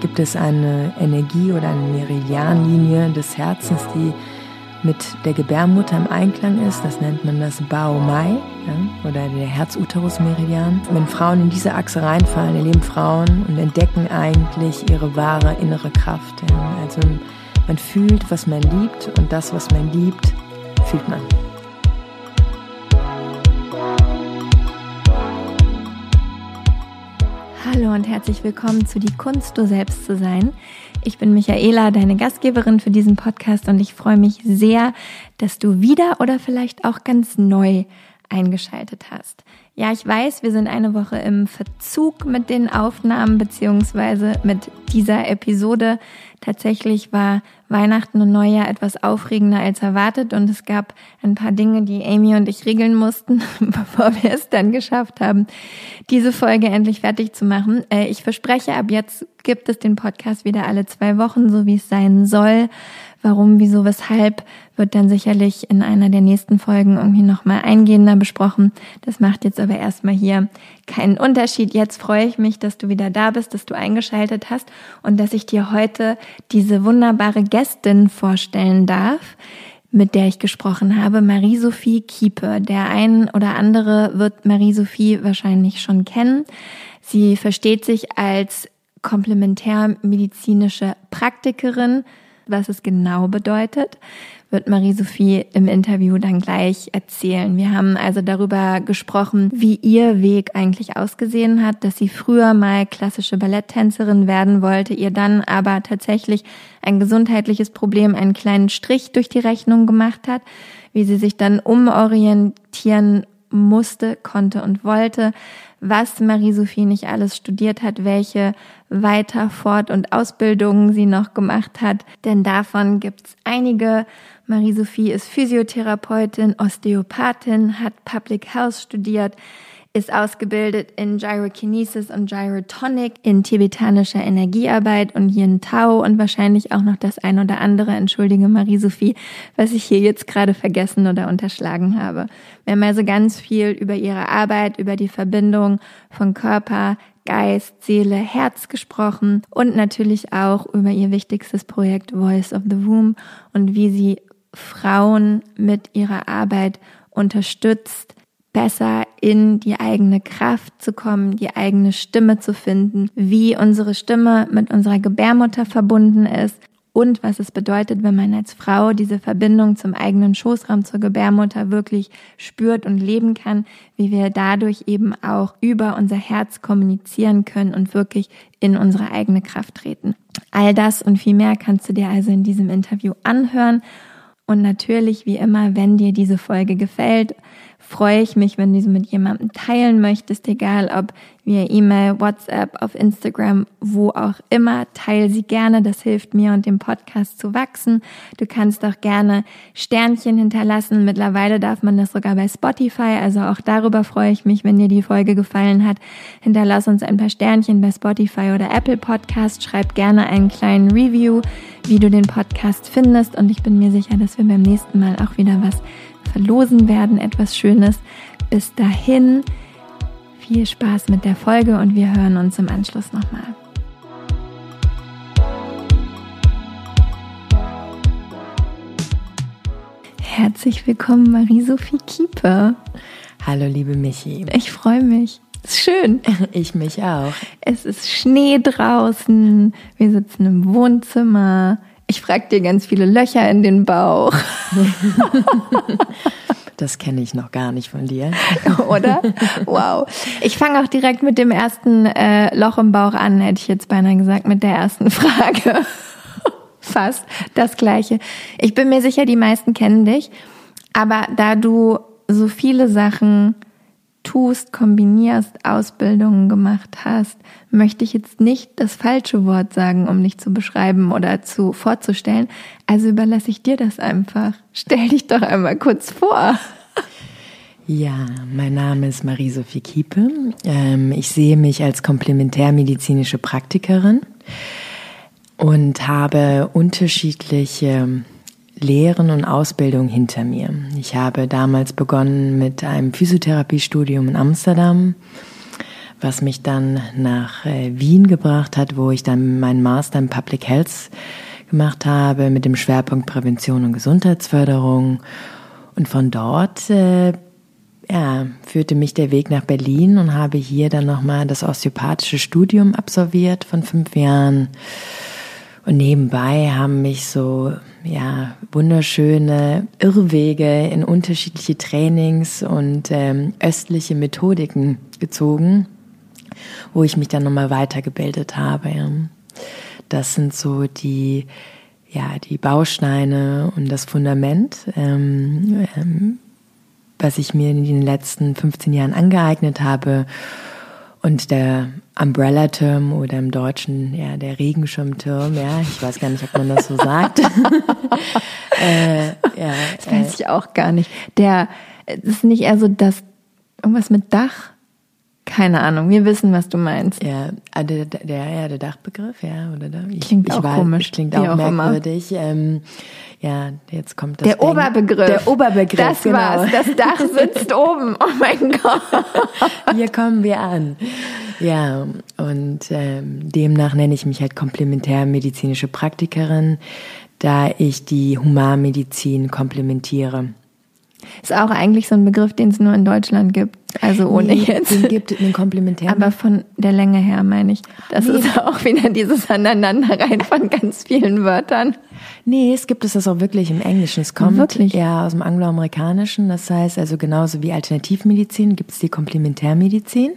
Gibt es eine Energie oder eine Meridianlinie des Herzens, die mit der Gebärmutter im Einklang ist. Das nennt man das Bao Mai ja, oder der Herz-Uterus-Meridian. Wenn Frauen in diese Achse reinfallen, erleben Frauen und entdecken eigentlich ihre wahre innere Kraft. Ja. Also man fühlt, was man liebt und das, was man liebt, fühlt man. Hallo und herzlich willkommen zu Die Kunst, du selbst zu sein. Ich bin Michaela, deine Gastgeberin für diesen Podcast und ich freue mich sehr, dass du wieder oder vielleicht auch ganz neu eingeschaltet hast. Ja, ich weiß, wir sind eine Woche im Verzug mit den Aufnahmen beziehungsweise mit dieser Episode. Tatsächlich war Weihnachten und Neujahr etwas aufregender als erwartet und es gab ein paar Dinge, die Amy und ich regeln mussten, bevor wir es dann geschafft haben, diese Folge endlich fertig zu machen. Äh, ich verspreche, ab jetzt gibt es den Podcast wieder alle zwei Wochen, so wie es sein soll. Warum, wieso, weshalb wird dann sicherlich in einer der nächsten Folgen irgendwie nochmal eingehender besprochen. Das macht jetzt aber erstmal hier keinen Unterschied. Jetzt freue ich mich, dass du wieder da bist, dass du eingeschaltet hast und dass ich dir heute diese wunderbare Gästin vorstellen darf mit der ich gesprochen habe, Marie-Sophie Kiepe. Der ein oder andere wird Marie-Sophie wahrscheinlich schon kennen. Sie versteht sich als komplementärmedizinische Praktikerin, was es genau bedeutet, wird Marie-Sophie im Interview dann gleich erzählen. Wir haben also darüber gesprochen, wie ihr Weg eigentlich ausgesehen hat, dass sie früher mal klassische Balletttänzerin werden wollte, ihr dann aber tatsächlich ein gesundheitliches Problem einen kleinen Strich durch die Rechnung gemacht hat, wie sie sich dann umorientieren musste, konnte und wollte, was Marie-Sophie nicht alles studiert hat, welche Weiter-, Fort- und Ausbildungen sie noch gemacht hat. Denn davon gibt's einige. Marie-Sophie ist Physiotherapeutin, Osteopathin, hat Public Health studiert, ist ausgebildet in Gyrokinesis und Gyrotonic, in tibetanischer Energiearbeit und Yin Tao und wahrscheinlich auch noch das ein oder andere, entschuldige Marie-Sophie, was ich hier jetzt gerade vergessen oder unterschlagen habe. Wir haben also ganz viel über ihre Arbeit, über die Verbindung von Körper, Geist, Seele, Herz gesprochen und natürlich auch über ihr wichtigstes Projekt Voice of the Womb und wie sie Frauen mit ihrer Arbeit unterstützt, besser in die eigene Kraft zu kommen, die eigene Stimme zu finden, wie unsere Stimme mit unserer Gebärmutter verbunden ist und was es bedeutet, wenn man als Frau diese Verbindung zum eigenen Schoßraum zur Gebärmutter wirklich spürt und leben kann, wie wir dadurch eben auch über unser Herz kommunizieren können und wirklich in unsere eigene Kraft treten. All das und viel mehr kannst du dir also in diesem Interview anhören. Und natürlich, wie immer, wenn dir diese Folge gefällt, freue ich mich, wenn du sie mit jemandem teilen möchtest, egal ob via E-Mail, WhatsApp, auf Instagram, wo auch immer. Teil sie gerne, das hilft mir und dem Podcast zu wachsen. Du kannst auch gerne Sternchen hinterlassen. Mittlerweile darf man das sogar bei Spotify, also auch darüber freue ich mich, wenn dir die Folge gefallen hat. Hinterlass uns ein paar Sternchen bei Spotify oder Apple Podcast. Schreib gerne einen kleinen Review, wie du den Podcast findest und ich bin mir sicher, dass wir beim nächsten Mal auch wieder was verlosen werden, etwas Schönes. Bis dahin, viel Spaß mit der Folge und wir hören uns im Anschluss nochmal. Herzlich willkommen, Marie-Sophie Kieper. Hallo, liebe Michi. Ich freue mich. Ist schön. Ich mich auch. Es ist Schnee draußen. Wir sitzen im Wohnzimmer. Ich frag dir ganz viele Löcher in den Bauch. Das kenne ich noch gar nicht von dir. Oder? Wow. Ich fange auch direkt mit dem ersten äh, Loch im Bauch an, hätte ich jetzt beinahe gesagt, mit der ersten Frage. Fast das gleiche. Ich bin mir sicher, die meisten kennen dich. Aber da du so viele Sachen tust, kombinierst, Ausbildungen gemacht hast, möchte ich jetzt nicht das falsche Wort sagen, um dich zu beschreiben oder zu vorzustellen. Also überlasse ich dir das einfach. Stell dich doch einmal kurz vor. Ja, mein Name ist Marie-Sophie Kiepe. Ähm, ich sehe mich als komplementärmedizinische Praktikerin und habe unterschiedliche Lehren und Ausbildung hinter mir. Ich habe damals begonnen mit einem Physiotherapiestudium in Amsterdam, was mich dann nach äh, Wien gebracht hat, wo ich dann meinen Master in Public Health gemacht habe mit dem Schwerpunkt Prävention und Gesundheitsförderung. Und von dort äh, ja, führte mich der Weg nach Berlin und habe hier dann nochmal das osteopathische Studium absolviert von fünf Jahren. Und nebenbei haben mich so, ja, wunderschöne Irrwege in unterschiedliche Trainings und ähm, östliche Methodiken gezogen, wo ich mich dann nochmal weitergebildet habe. Ja. Das sind so die, ja, die Bausteine und das Fundament, ähm, ähm, was ich mir in den letzten 15 Jahren angeeignet habe. Und der Umbrella-Term oder im Deutschen ja der Regenschirmturm, ja, ich weiß gar nicht, ob man das so sagt. äh, ja, das weiß äh, ich auch gar nicht. Der das ist nicht eher so das irgendwas mit Dach. Keine Ahnung, wir wissen, was du meinst. Ja, ah, der, der, ja, der Dachbegriff, ja, oder da. Ich, klingt ich auch weiß, komisch. Klingt auch, auch merkwürdig. Ähm, ja, jetzt kommt das. Der Ding. Oberbegriff. Der Oberbegriff. Das genau. war's. Das Dach sitzt oben. Oh mein Gott. Hier kommen wir an. Ja, und ähm, demnach nenne ich mich halt komplementärmedizinische Praktikerin, da ich die Humanmedizin komplementiere. Ist auch eigentlich so ein Begriff, den es nur in Deutschland gibt. Also ohne nee, jetzt. Den gibt den Komplementär. Aber von der Länge her meine ich. Das nee. ist auch wieder dieses Aneinanderreihen von ganz vielen Wörtern. Nee, es gibt es das auch wirklich im Englischen. Es kommt wirklich? eher aus dem Angloamerikanischen. Das heißt also genauso wie Alternativmedizin gibt es die Komplementärmedizin.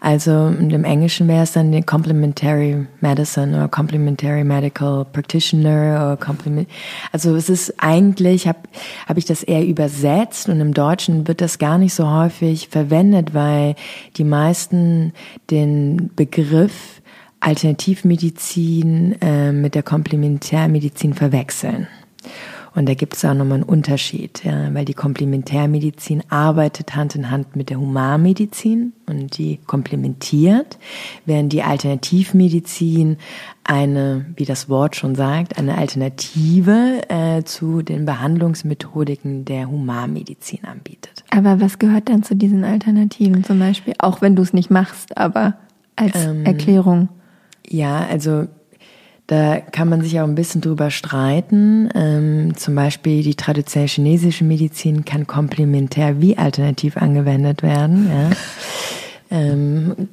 Also im Englischen wäre es dann die Complementary Medicine oder Complementary Medical Practitioner oder Complement. Also es ist eigentlich, habe hab ich das eher übersetzt und im Deutschen wird das gar nicht so häufig verwendet, weil die meisten den Begriff Alternativmedizin äh, mit der Komplementärmedizin verwechseln. Und da gibt es auch nochmal einen Unterschied, ja, weil die Komplementärmedizin arbeitet Hand in Hand mit der Humanmedizin und die komplementiert, während die Alternativmedizin eine, wie das Wort schon sagt, eine Alternative äh, zu den Behandlungsmethodiken der Humanmedizin anbietet. Aber was gehört dann zu diesen Alternativen zum Beispiel, auch wenn du es nicht machst, aber als ähm, Erklärung? Ja, also da kann man sich auch ein bisschen drüber streiten. Ähm, zum Beispiel die traditionelle chinesische Medizin kann komplementär wie alternativ angewendet werden. Ja. Ähm,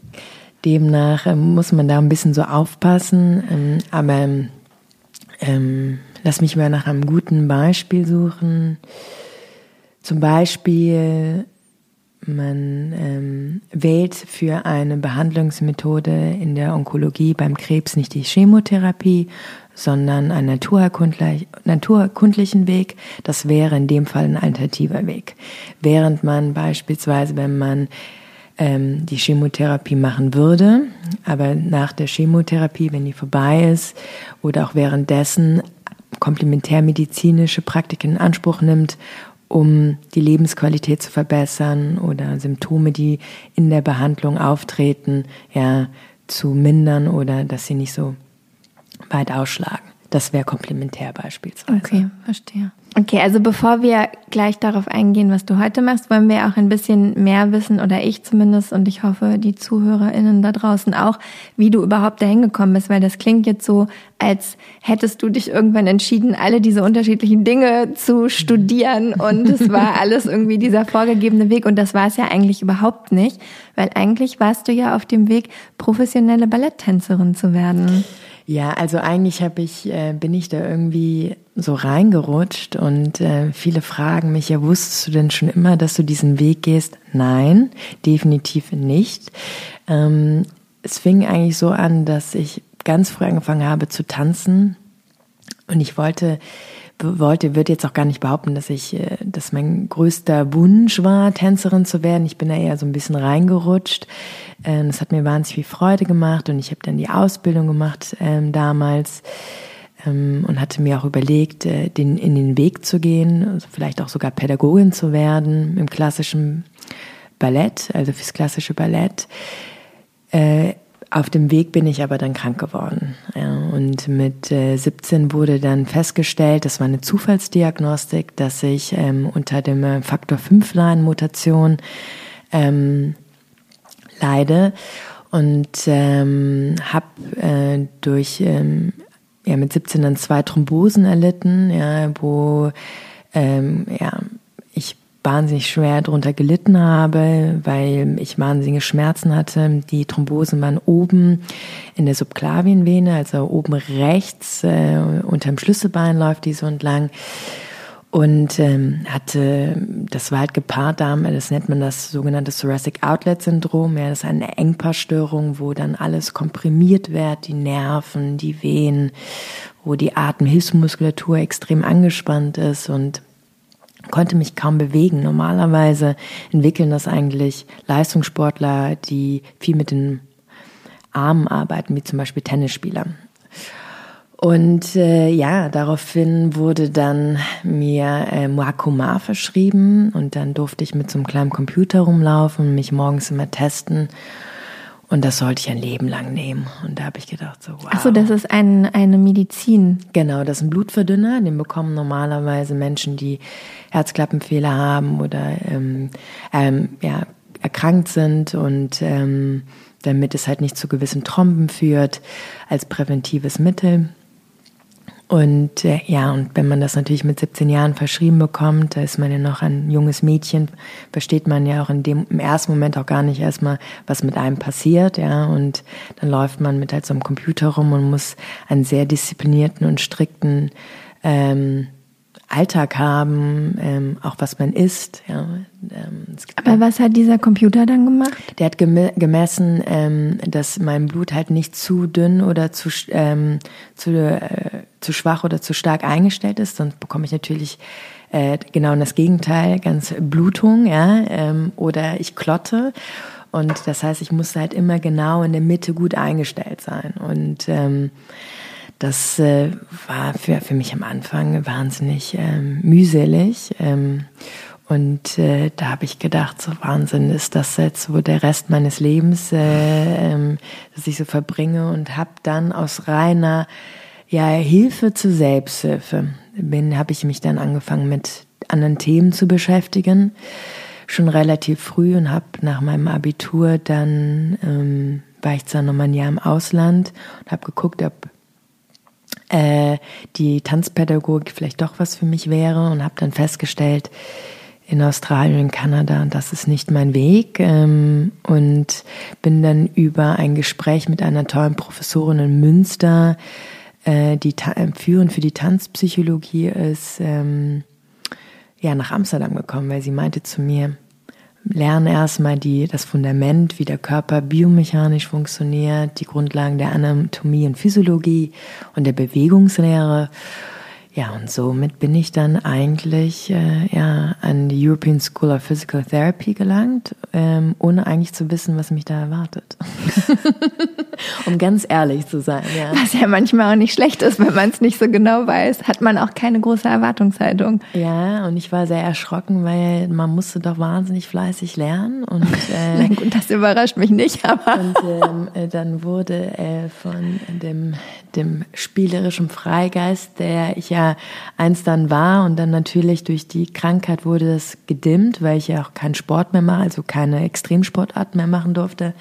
demnach ähm, muss man da ein bisschen so aufpassen. Ähm, aber ähm, lass mich mal nach einem guten Beispiel suchen. Zum Beispiel man ähm, wählt für eine Behandlungsmethode in der Onkologie beim Krebs nicht die Chemotherapie, sondern einen naturerkundlich, naturkundlichen Weg. Das wäre in dem Fall ein alternativer Weg. Während man beispielsweise, wenn man ähm, die Chemotherapie machen würde, aber nach der Chemotherapie, wenn die vorbei ist oder auch währenddessen komplementärmedizinische Praktiken in Anspruch nimmt um die Lebensqualität zu verbessern oder Symptome, die in der Behandlung auftreten, ja, zu mindern oder dass sie nicht so weit ausschlagen. Das wäre komplementär beispielsweise. Okay, verstehe. Okay, also bevor wir gleich darauf eingehen, was du heute machst, wollen wir auch ein bisschen mehr wissen, oder ich zumindest, und ich hoffe, die ZuhörerInnen da draußen auch, wie du überhaupt dahin gekommen bist, weil das klingt jetzt so, als hättest du dich irgendwann entschieden, alle diese unterschiedlichen Dinge zu studieren und es war alles irgendwie dieser vorgegebene Weg und das war es ja eigentlich überhaupt nicht, weil eigentlich warst du ja auf dem Weg, professionelle Balletttänzerin zu werden. Ja, also eigentlich habe ich, äh, bin ich da irgendwie so reingerutscht und äh, viele fragen mich, ja, wusstest du denn schon immer, dass du diesen Weg gehst? Nein, definitiv nicht. Ähm, es fing eigentlich so an, dass ich ganz früh angefangen habe zu tanzen und ich wollte wollte, würde jetzt auch gar nicht behaupten, dass ich, äh, dass mein größter Wunsch war, Tänzerin zu werden. Ich bin da eher so ein bisschen reingerutscht. Ähm, das hat mir wahnsinnig viel Freude gemacht und ich habe dann die Ausbildung gemacht ähm, damals ähm, und hatte mir auch überlegt, äh, den, in den Weg zu gehen, also vielleicht auch sogar Pädagogin zu werden im klassischen Ballett, also fürs klassische Ballett. Äh, auf dem Weg bin ich aber dann krank geworden. Ja, und mit äh, 17 wurde dann festgestellt, das war eine Zufallsdiagnostik, dass ich ähm, unter dem Faktor 5 Line Mutation ähm, leide und ähm, habe äh, durch ähm, ja mit 17 dann zwei Thrombosen erlitten, ja, wo ähm, ja wahnsinnig schwer darunter gelitten habe, weil ich wahnsinnige Schmerzen hatte. Die Thrombosen waren oben in der Subklavienvene, also oben rechts äh, unterm Schlüsselbein läuft die so entlang. Und ähm, hatte, das war halt gepaart damit, das nennt man das sogenannte Thoracic Outlet Syndrom, ja, das ist eine Engpassstörung, wo dann alles komprimiert wird, die Nerven, die Venen, wo die Atemhilfsmuskulatur extrem angespannt ist. Und konnte mich kaum bewegen. Normalerweise entwickeln das eigentlich Leistungssportler, die viel mit den Armen arbeiten, wie zum Beispiel Tennisspieler. Und äh, ja, daraufhin wurde dann mir äh, Muakumar verschrieben und dann durfte ich mit so einem kleinen Computer rumlaufen und mich morgens immer testen. Und das sollte ich ein Leben lang nehmen. Und da habe ich gedacht, so, wow. Achso, das ist ein, eine Medizin. Genau, das ist ein Blutverdünner. Den bekommen normalerweise Menschen, die Herzklappenfehler haben oder ähm, ähm, ja, erkrankt sind und ähm, damit es halt nicht zu gewissen Tromben führt, als präventives Mittel. Und äh, ja, und wenn man das natürlich mit 17 Jahren verschrieben bekommt, da ist man ja noch ein junges Mädchen, versteht man ja auch in dem im ersten Moment auch gar nicht erstmal, was mit einem passiert, ja. Und dann läuft man mit halt so einem Computer rum und muss einen sehr disziplinierten und strikten ähm, Alltag haben, ähm, auch was man isst. Ja. Ähm, Aber was hat dieser Computer dann gemacht? Der hat gem gemessen, ähm, dass mein Blut halt nicht zu dünn oder zu, ähm, zu, äh, zu schwach oder zu stark eingestellt ist. Sonst bekomme ich natürlich äh, genau das Gegenteil, ganz Blutung, ja, ähm, oder ich klotte. Und das heißt, ich muss halt immer genau in der Mitte gut eingestellt sein. Und ähm, das äh, war für, für mich am Anfang wahnsinnig ähm, mühselig. Ähm, und äh, da habe ich gedacht, so Wahnsinn ist das jetzt wo der Rest meines Lebens, äh, ähm, dass ich so verbringe und habe dann aus reiner ja, Hilfe zur Selbsthilfe bin, habe ich mich dann angefangen mit anderen Themen zu beschäftigen, schon relativ früh und habe nach meinem Abitur dann ähm, war ich zwar nochmal ein Jahr im Ausland und habe geguckt, ob äh, die Tanzpädagogik vielleicht doch was für mich wäre und habe dann festgestellt, in Australien und Kanada, das ist nicht mein Weg ähm, und bin dann über ein Gespräch mit einer tollen Professorin in Münster, äh, die äh, führend für die Tanzpsychologie ist, ähm, ja nach Amsterdam gekommen, weil sie meinte zu mir, lerne erstmal die, das Fundament, wie der Körper biomechanisch funktioniert, die Grundlagen der Anatomie und Physiologie und der Bewegungslehre. Ja, und somit bin ich dann eigentlich äh, ja, an die European School of Physical Therapy gelangt, ähm, ohne eigentlich zu wissen, was mich da erwartet. um ganz ehrlich zu sein. Ja. Was ja manchmal auch nicht schlecht ist, wenn man es nicht so genau weiß, hat man auch keine große Erwartungshaltung. Ja, und ich war sehr erschrocken, weil man musste doch wahnsinnig fleißig lernen. Und, äh, gut, das überrascht mich nicht, aber. Und ähm, äh, dann wurde äh, von dem, dem spielerischen Freigeist, der ich ja eins dann war und dann natürlich durch die Krankheit wurde das gedimmt, weil ich ja auch keinen Sport mehr mache, also keine Extremsportart mehr machen durfte.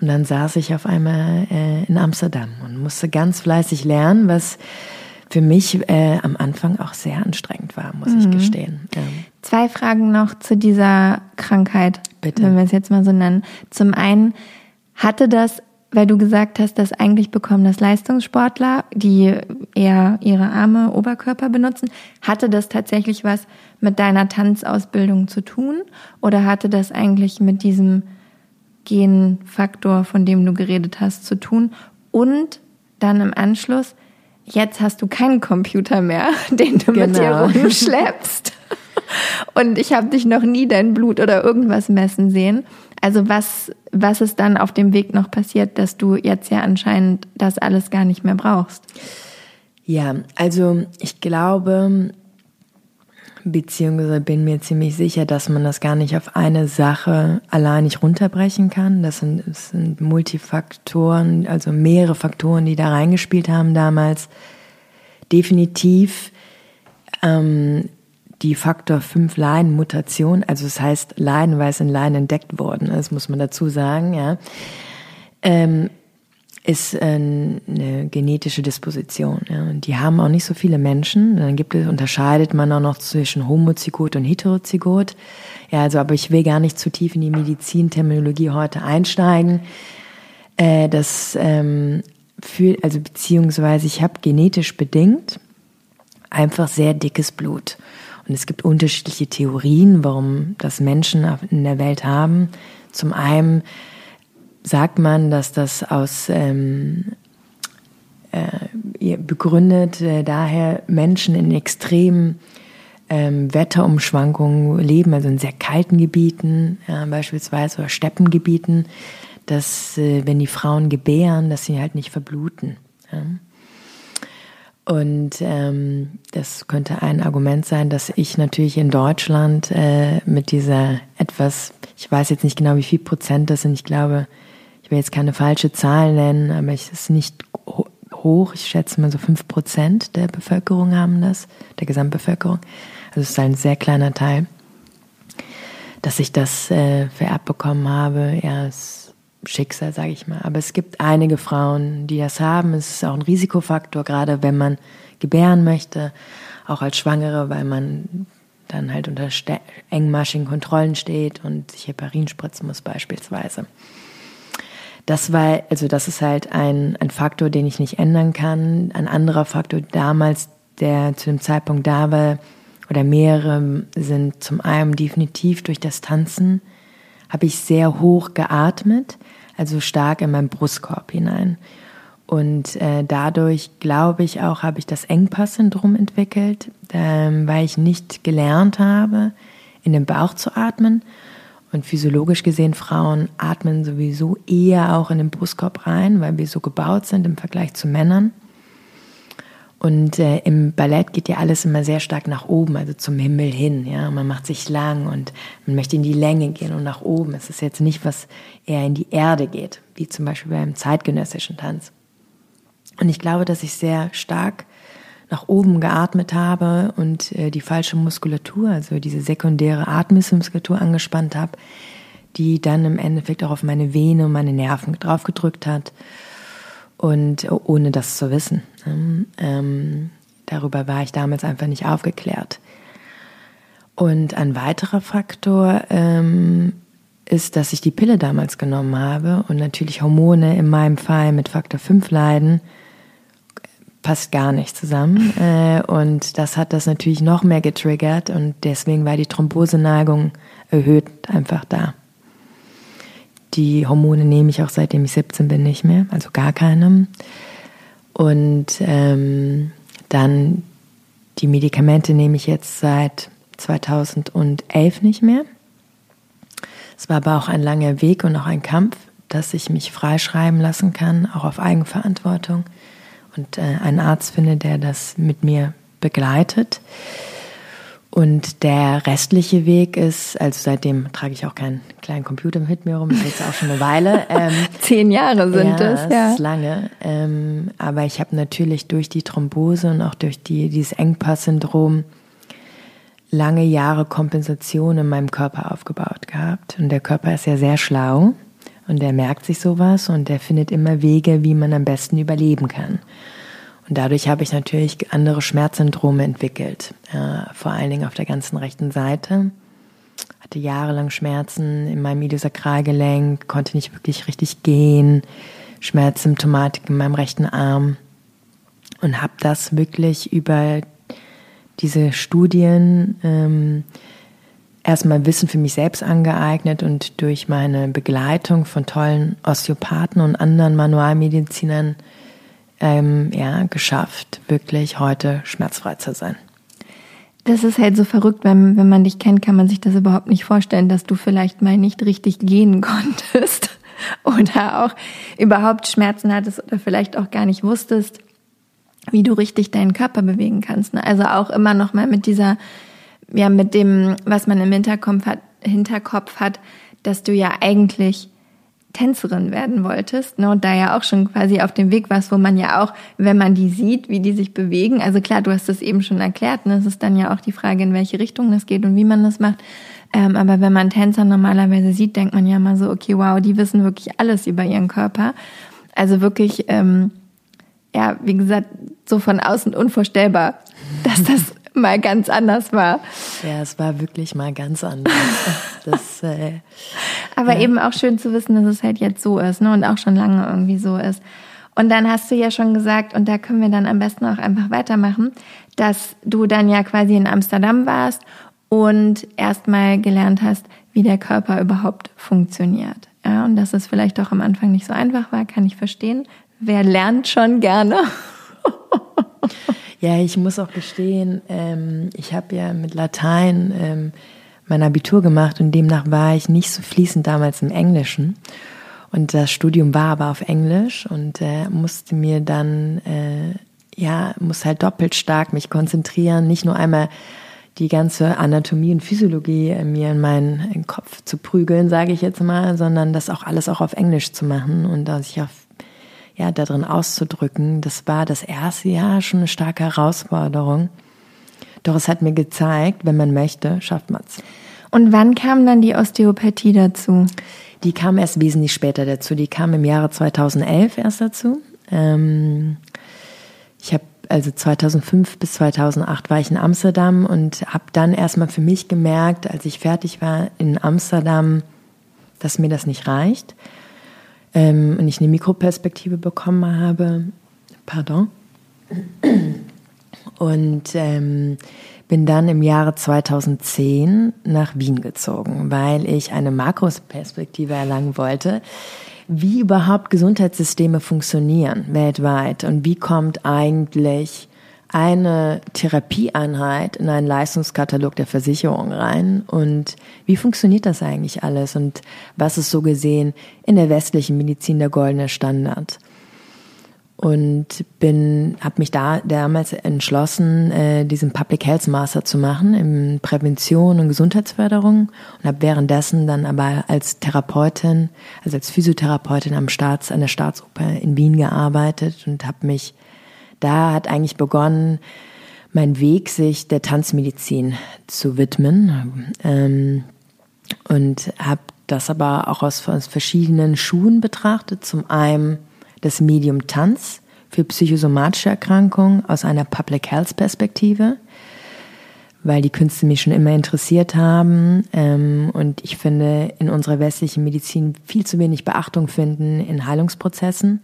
Und dann saß ich auf einmal äh, in Amsterdam und musste ganz fleißig lernen, was für mich äh, am Anfang auch sehr anstrengend war, muss mhm. ich gestehen. Ja. Zwei Fragen noch zu dieser Krankheit, Bitte. wenn wir es jetzt mal so nennen. Zum einen, hatte das weil du gesagt hast, dass eigentlich bekommen das Leistungssportler, die eher ihre Arme, Oberkörper benutzen. Hatte das tatsächlich was mit deiner Tanzausbildung zu tun? Oder hatte das eigentlich mit diesem Genfaktor, von dem du geredet hast, zu tun? Und dann im Anschluss, jetzt hast du keinen Computer mehr, den du genau. mit dir genau. rumschleppst. Und ich habe dich noch nie dein Blut oder irgendwas messen sehen. Also was, was ist dann auf dem Weg noch passiert, dass du jetzt ja anscheinend das alles gar nicht mehr brauchst? Ja, also ich glaube, beziehungsweise bin mir ziemlich sicher, dass man das gar nicht auf eine Sache allein nicht runterbrechen kann. Das sind, das sind Multifaktoren, also mehrere Faktoren, die da reingespielt haben damals. Definitiv ähm, die Faktor 5 Leiden-Mutation, also es das heißt Leiden, weil es in Leiden entdeckt worden ist, muss man dazu sagen, ja, ähm, ist eine genetische Disposition. Ja. Und die haben auch nicht so viele Menschen. Dann gibt es, unterscheidet man auch noch zwischen Homozygot und Heterozygot. Ja, also, aber ich will gar nicht zu tief in die Medizinterminologie heute einsteigen. Äh, das ähm, für, also beziehungsweise ich habe genetisch bedingt einfach sehr dickes Blut. Und es gibt unterschiedliche Theorien, warum das Menschen in der Welt haben. Zum einen sagt man, dass das aus ähm, äh, begründet äh, daher Menschen in extremen ähm, Wetterumschwankungen leben, also in sehr kalten Gebieten, ja, beispielsweise oder Steppengebieten, dass äh, wenn die Frauen gebären, dass sie halt nicht verbluten. Ja. Und ähm, das könnte ein Argument sein, dass ich natürlich in Deutschland äh, mit dieser etwas, ich weiß jetzt nicht genau, wie viel Prozent das sind, ich glaube, ich will jetzt keine falsche Zahl nennen, aber es ist nicht hoch, ich schätze mal so fünf Prozent der Bevölkerung haben das, der Gesamtbevölkerung. Also es ist ein sehr kleiner Teil, dass ich das äh, vererbt bekommen habe. Ja, es Schicksal, sage ich mal. Aber es gibt einige Frauen, die das haben. Es ist auch ein Risikofaktor, gerade wenn man gebären möchte, auch als Schwangere, weil man dann halt unter engmaschigen Kontrollen steht und sich Heparin spritzen muss beispielsweise. Das war, also das ist halt ein, ein Faktor, den ich nicht ändern kann. Ein anderer Faktor damals, der zu dem Zeitpunkt da war, oder mehrere sind zum einen definitiv durch das Tanzen, habe ich sehr hoch geatmet also stark in meinen Brustkorb hinein. Und äh, dadurch, glaube ich auch, habe ich das Engpass-Syndrom entwickelt, ähm, weil ich nicht gelernt habe, in den Bauch zu atmen. Und physiologisch gesehen, Frauen atmen sowieso eher auch in den Brustkorb rein, weil wir so gebaut sind im Vergleich zu Männern. Und äh, im Ballett geht ja alles immer sehr stark nach oben, also zum Himmel hin. Ja, man macht sich lang und man möchte in die Länge gehen und nach oben. Es ist jetzt nicht, was eher in die Erde geht, wie zum Beispiel beim zeitgenössischen Tanz. Und ich glaube, dass ich sehr stark nach oben geatmet habe und äh, die falsche Muskulatur, also diese sekundäre Atmungsmuskulatur angespannt habe, die dann im Endeffekt auch auf meine Vene und meine Nerven draufgedrückt hat und ohne das zu wissen. Ne? Ähm, darüber war ich damals einfach nicht aufgeklärt. Und ein weiterer Faktor ähm, ist, dass ich die Pille damals genommen habe und natürlich Hormone in meinem Fall mit Faktor 5 leiden, passt gar nicht zusammen. Äh, und das hat das natürlich noch mehr getriggert und deswegen war die Thromboseneigung erhöht einfach da. Die Hormone nehme ich auch seitdem ich 17 bin nicht mehr, also gar keine. Und ähm, dann die Medikamente nehme ich jetzt seit 2011 nicht mehr. Es war aber auch ein langer Weg und auch ein Kampf, dass ich mich freischreiben lassen kann, auch auf Eigenverantwortung und äh, einen Arzt finde, der das mit mir begleitet. Und der restliche Weg ist, also seitdem trage ich auch keinen kleinen Computer mit mir rum, das ist jetzt auch schon eine Weile. Ähm, Zehn Jahre sind ja, es, ja. Das ist lange. Ähm, aber ich habe natürlich durch die Thrombose und auch durch die, dieses Engpass-Syndrom lange Jahre Kompensation in meinem Körper aufgebaut gehabt. Und der Körper ist ja sehr schlau und der merkt sich sowas und der findet immer Wege, wie man am besten überleben kann. Und dadurch habe ich natürlich andere Schmerzsyndrome entwickelt, äh, vor allen Dingen auf der ganzen rechten Seite. Hatte jahrelang Schmerzen in meinem Iliosakralgelenk, konnte nicht wirklich richtig gehen, Schmerzsymptomatik in meinem rechten Arm und habe das wirklich über diese Studien ähm, erstmal Wissen für mich selbst angeeignet und durch meine Begleitung von tollen Osteopathen und anderen Manualmedizinern ähm, ja, geschafft, wirklich heute schmerzfrei zu sein. Das ist halt so verrückt, wenn, wenn man dich kennt, kann man sich das überhaupt nicht vorstellen, dass du vielleicht mal nicht richtig gehen konntest oder auch überhaupt Schmerzen hattest oder vielleicht auch gar nicht wusstest, wie du richtig deinen Körper bewegen kannst. Ne? Also auch immer noch mal mit dieser, ja, mit dem, was man im Hinterkopf hat, Hinterkopf hat, dass du ja eigentlich Tänzerin werden wolltest, ne, und da ja auch schon quasi auf dem Weg warst, wo man ja auch, wenn man die sieht, wie die sich bewegen, also klar, du hast das eben schon erklärt, ne, es ist dann ja auch die Frage, in welche Richtung das geht und wie man das macht. Ähm, aber wenn man Tänzer normalerweise sieht, denkt man ja mal so, okay, wow, die wissen wirklich alles über ihren Körper. Also wirklich, ähm, ja, wie gesagt, so von außen unvorstellbar, dass das mal ganz anders war. Ja, es war wirklich mal ganz anders. Das, äh, Aber ja. eben auch schön zu wissen, dass es halt jetzt so ist, ne? Und auch schon lange irgendwie so ist. Und dann hast du ja schon gesagt, und da können wir dann am besten auch einfach weitermachen, dass du dann ja quasi in Amsterdam warst und erstmal gelernt hast, wie der Körper überhaupt funktioniert. Ja, und dass es vielleicht auch am Anfang nicht so einfach war, kann ich verstehen. Wer lernt schon gerne? Ja, ich muss auch gestehen, ähm, ich habe ja mit Latein ähm, mein Abitur gemacht und demnach war ich nicht so fließend damals im Englischen. Und das Studium war aber auf Englisch und äh, musste mir dann, äh, ja, muss halt doppelt stark mich konzentrieren, nicht nur einmal die ganze Anatomie und Physiologie äh, mir in meinen Kopf zu prügeln, sage ich jetzt mal, sondern das auch alles auch auf Englisch zu machen und dass ich auf ja, darin auszudrücken. Das war das erste Jahr schon eine starke Herausforderung. Doch es hat mir gezeigt, wenn man möchte, schafft man's. Und wann kam dann die Osteopathie dazu? Die kam erst wesentlich später dazu. Die kam im Jahre 2011 erst dazu. Ähm, ich habe also 2005 bis 2008 war ich in Amsterdam und habe dann erstmal für mich gemerkt, als ich fertig war in Amsterdam, dass mir das nicht reicht ähm, und ich eine Mikroperspektive bekommen habe. Pardon. Und ähm, bin dann im Jahre 2010 nach Wien gezogen, weil ich eine Makroperspektive erlangen wollte, wie überhaupt Gesundheitssysteme funktionieren weltweit und wie kommt eigentlich eine Therapieeinheit in einen Leistungskatalog der Versicherung rein und wie funktioniert das eigentlich alles und was ist so gesehen in der westlichen Medizin der goldene Standard? Und bin, habe mich da damals entschlossen, äh, diesen Public Health Master zu machen in Prävention und Gesundheitsförderung und habe währenddessen dann aber als Therapeutin, also als Physiotherapeutin am Staats, an der Staatsoper in Wien gearbeitet und habe mich da hat eigentlich begonnen, mein Weg, sich der Tanzmedizin zu widmen. Ähm, und habe das aber auch aus, aus verschiedenen Schuhen betrachtet. Zum einen das Medium Tanz für psychosomatische Erkrankungen aus einer Public Health Perspektive, weil die Künste mich schon immer interessiert haben. Ähm, und ich finde, in unserer westlichen Medizin viel zu wenig Beachtung finden in Heilungsprozessen.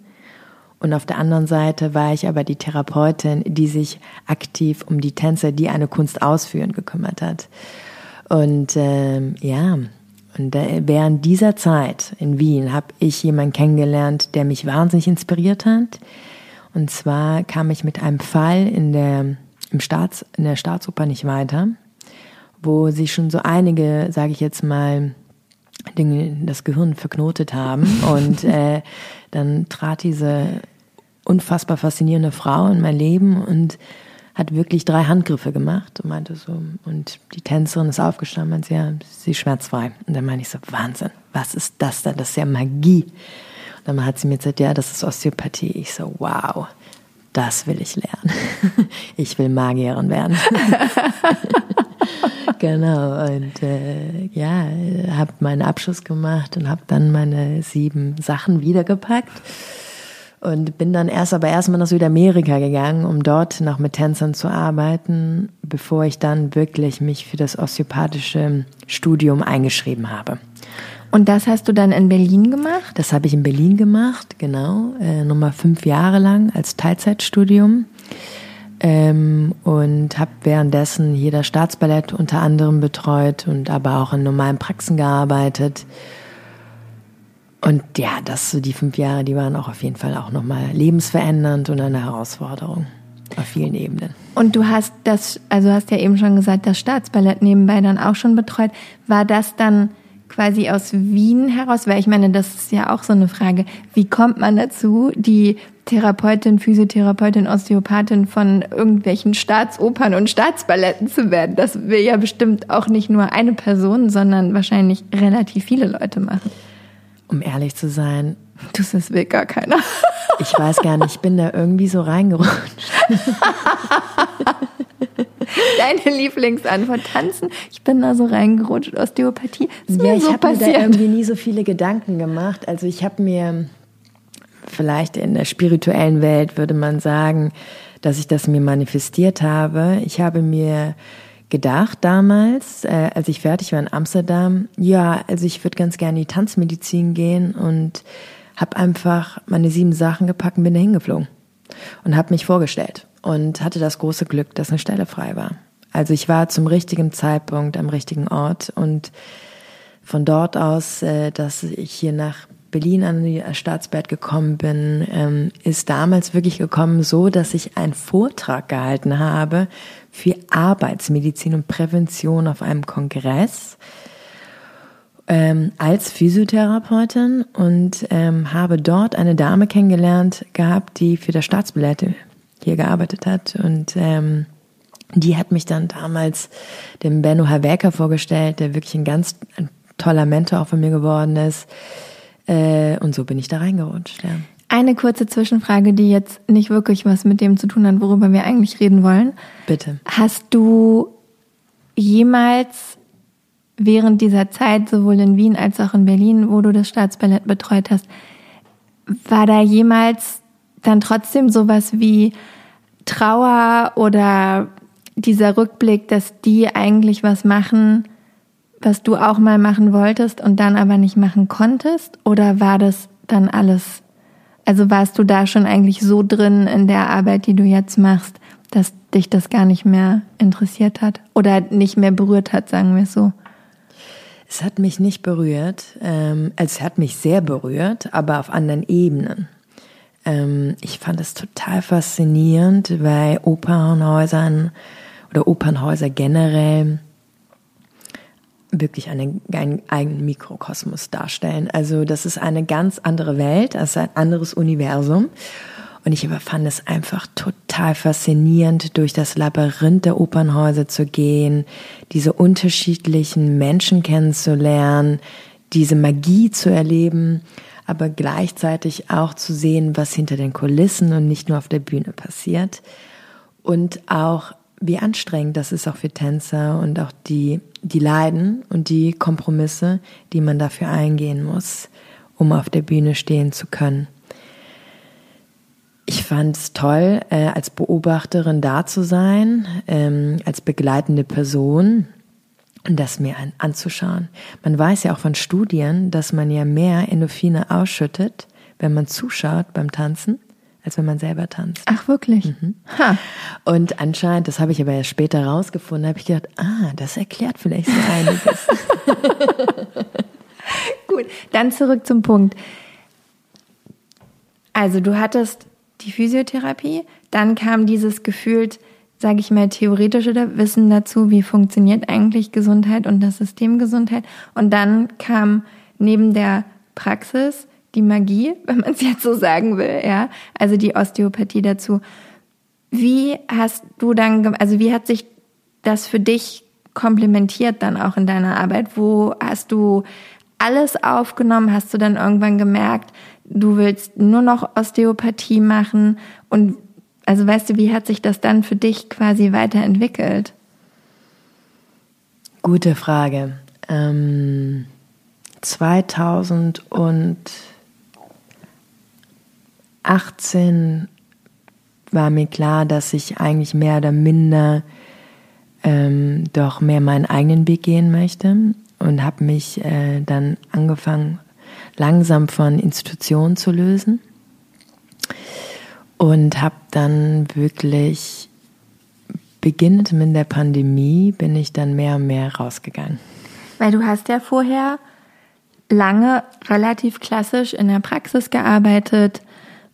Und auf der anderen Seite war ich aber die Therapeutin, die sich aktiv um die Tänzer, die eine Kunst ausführen, gekümmert hat. Und ähm, ja, und äh, während dieser Zeit in Wien habe ich jemanden kennengelernt, der mich wahnsinnig inspiriert hat. Und zwar kam ich mit einem Fall in der, im Staats, in der Staatsoper nicht weiter, wo sich schon so einige, sage ich jetzt mal, Dinge, das Gehirn verknotet haben. Und äh, dann trat diese unfassbar faszinierende Frau in mein Leben und hat wirklich drei Handgriffe gemacht und meinte so, und die Tänzerin ist aufgestanden, meinte, ja, sie ist schmerzfrei. Und dann meinte ich so, Wahnsinn, was ist das denn? Das ist ja Magie. Und dann hat sie mir gesagt, ja, das ist Osteopathie. Ich so, wow, das will ich lernen. Ich will Magierin werden. genau, und äh, ja, habe meinen Abschluss gemacht und habe dann meine sieben Sachen wiedergepackt und bin dann erst aber erstmal nach Südamerika gegangen, um dort noch mit Tänzern zu arbeiten, bevor ich dann wirklich mich für das osteopathische Studium eingeschrieben habe. Und das hast du dann in Berlin gemacht? Das habe ich in Berlin gemacht, genau, äh, nochmal fünf Jahre lang als Teilzeitstudium. Ähm, und habe währenddessen hier das Staatsballett unter anderem betreut und aber auch in normalen Praxen gearbeitet und ja, das so die fünf Jahre, die waren auch auf jeden Fall auch nochmal lebensverändernd und eine Herausforderung auf vielen Ebenen. Und du hast das, also hast ja eben schon gesagt, das Staatsballett nebenbei dann auch schon betreut. War das dann quasi aus Wien heraus? Weil ich meine, das ist ja auch so eine Frage. Wie kommt man dazu, die Therapeutin, Physiotherapeutin, Osteopathin von irgendwelchen Staatsopern und Staatsballetten zu werden? Das will ja bestimmt auch nicht nur eine Person, sondern wahrscheinlich relativ viele Leute machen. Um ehrlich zu sein. Das, das will gar keiner. Ich weiß gar nicht, ich bin da irgendwie so reingerutscht. Deine Lieblingsantwort, tanzen. Ich bin da so reingerutscht, Osteopathie. Ist ja, ich so habe mir da irgendwie nie so viele Gedanken gemacht. Also ich habe mir vielleicht in der spirituellen Welt würde man sagen, dass ich das mir manifestiert habe. Ich habe mir gedacht damals, äh, als ich fertig war in Amsterdam, ja, also ich würde ganz gerne in die Tanzmedizin gehen und habe einfach meine sieben Sachen gepackt und bin da hingeflogen und habe mich vorgestellt und hatte das große Glück, dass eine Stelle frei war. Also ich war zum richtigen Zeitpunkt am richtigen Ort und von dort aus, äh, dass ich hier nach Berlin an die Staatsbett gekommen bin, ähm, ist damals wirklich gekommen so, dass ich einen Vortrag gehalten habe für Arbeitsmedizin und Prävention auf einem Kongress ähm, als Physiotherapeutin und ähm, habe dort eine Dame kennengelernt gehabt, die für das Staatsbillett hier gearbeitet hat und ähm, die hat mich dann damals dem Benno Habecker vorgestellt, der wirklich ein ganz ein toller Mentor auch von mir geworden ist. Äh, und so bin ich da reingerutscht. Ja. Eine kurze Zwischenfrage, die jetzt nicht wirklich was mit dem zu tun hat, worüber wir eigentlich reden wollen. Bitte. Hast du jemals während dieser Zeit, sowohl in Wien als auch in Berlin, wo du das Staatsballett betreut hast, war da jemals dann trotzdem sowas wie Trauer oder dieser Rückblick, dass die eigentlich was machen, was du auch mal machen wolltest und dann aber nicht machen konntest? Oder war das dann alles, also warst du da schon eigentlich so drin in der Arbeit, die du jetzt machst, dass dich das gar nicht mehr interessiert hat oder nicht mehr berührt hat, sagen wir es so? Es hat mich nicht berührt. Ähm, es hat mich sehr berührt, aber auf anderen Ebenen. Ähm, ich fand es total faszinierend, weil Opernhäusern oder Opernhäuser generell wirklich einen, einen eigenen Mikrokosmos darstellen. Also das ist eine ganz andere Welt, das ist ein anderes Universum. Und ich fand es einfach total faszinierend, durch das Labyrinth der Opernhäuser zu gehen, diese unterschiedlichen Menschen kennenzulernen, diese Magie zu erleben, aber gleichzeitig auch zu sehen, was hinter den Kulissen und nicht nur auf der Bühne passiert. Und auch wie anstrengend das ist auch für Tänzer und auch die, die Leiden und die Kompromisse, die man dafür eingehen muss, um auf der Bühne stehen zu können. Ich fand es toll, äh, als Beobachterin da zu sein, ähm, als begleitende Person und das mir an, anzuschauen. Man weiß ja auch von Studien, dass man ja mehr Endorphine ausschüttet, wenn man zuschaut beim Tanzen, als wenn man selber tanzt. Ach, wirklich? Mhm. Ha. Und anscheinend, das habe ich aber erst später rausgefunden, habe ich gedacht, ah, das erklärt vielleicht so einiges. Gut, dann zurück zum Punkt. Also du hattest die Physiotherapie, dann kam dieses gefühlt, sage ich mal, theoretische Wissen dazu, wie funktioniert eigentlich Gesundheit und das System Gesundheit. Und dann kam neben der Praxis die Magie, wenn man es jetzt so sagen will, ja, also die Osteopathie dazu. Wie hast du dann, also wie hat sich das für dich komplementiert dann auch in deiner Arbeit? Wo hast du alles aufgenommen? Hast du dann irgendwann gemerkt, du willst nur noch Osteopathie machen? Und also weißt du, wie hat sich das dann für dich quasi weiterentwickelt? Gute Frage. Ähm, 2000 und 18 war mir klar, dass ich eigentlich mehr oder minder ähm, doch mehr meinen eigenen Weg gehen möchte und habe mich äh, dann angefangen, langsam von Institutionen zu lösen und habe dann wirklich beginnend mit der Pandemie bin ich dann mehr und mehr rausgegangen. Weil du hast ja vorher lange relativ klassisch in der Praxis gearbeitet,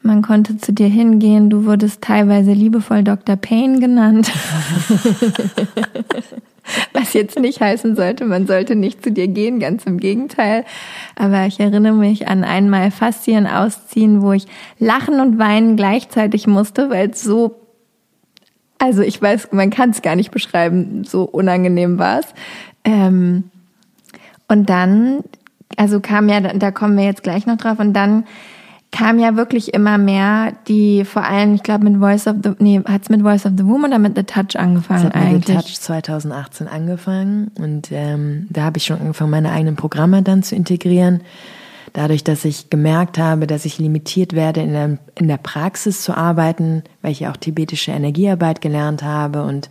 man konnte zu dir hingehen, du wurdest teilweise liebevoll Dr. Payne genannt. Was jetzt nicht heißen sollte, man sollte nicht zu dir gehen, ganz im Gegenteil. Aber ich erinnere mich an einmal Faszien ausziehen, wo ich lachen und weinen gleichzeitig musste, weil es so, also ich weiß, man kann es gar nicht beschreiben, so unangenehm war es. Ähm, und dann also kam ja, da kommen wir jetzt gleich noch drauf und dann kam ja wirklich immer mehr, die vor allem, ich glaube mit Voice of the, nee, hat's mit Voice of the Womb oder mit The Touch angefangen hat eigentlich? Mit The Touch 2018 angefangen und ähm, da habe ich schon angefangen, meine eigenen Programme dann zu integrieren. Dadurch, dass ich gemerkt habe, dass ich limitiert werde, in der, in der Praxis zu arbeiten, weil ich ja auch tibetische Energiearbeit gelernt habe und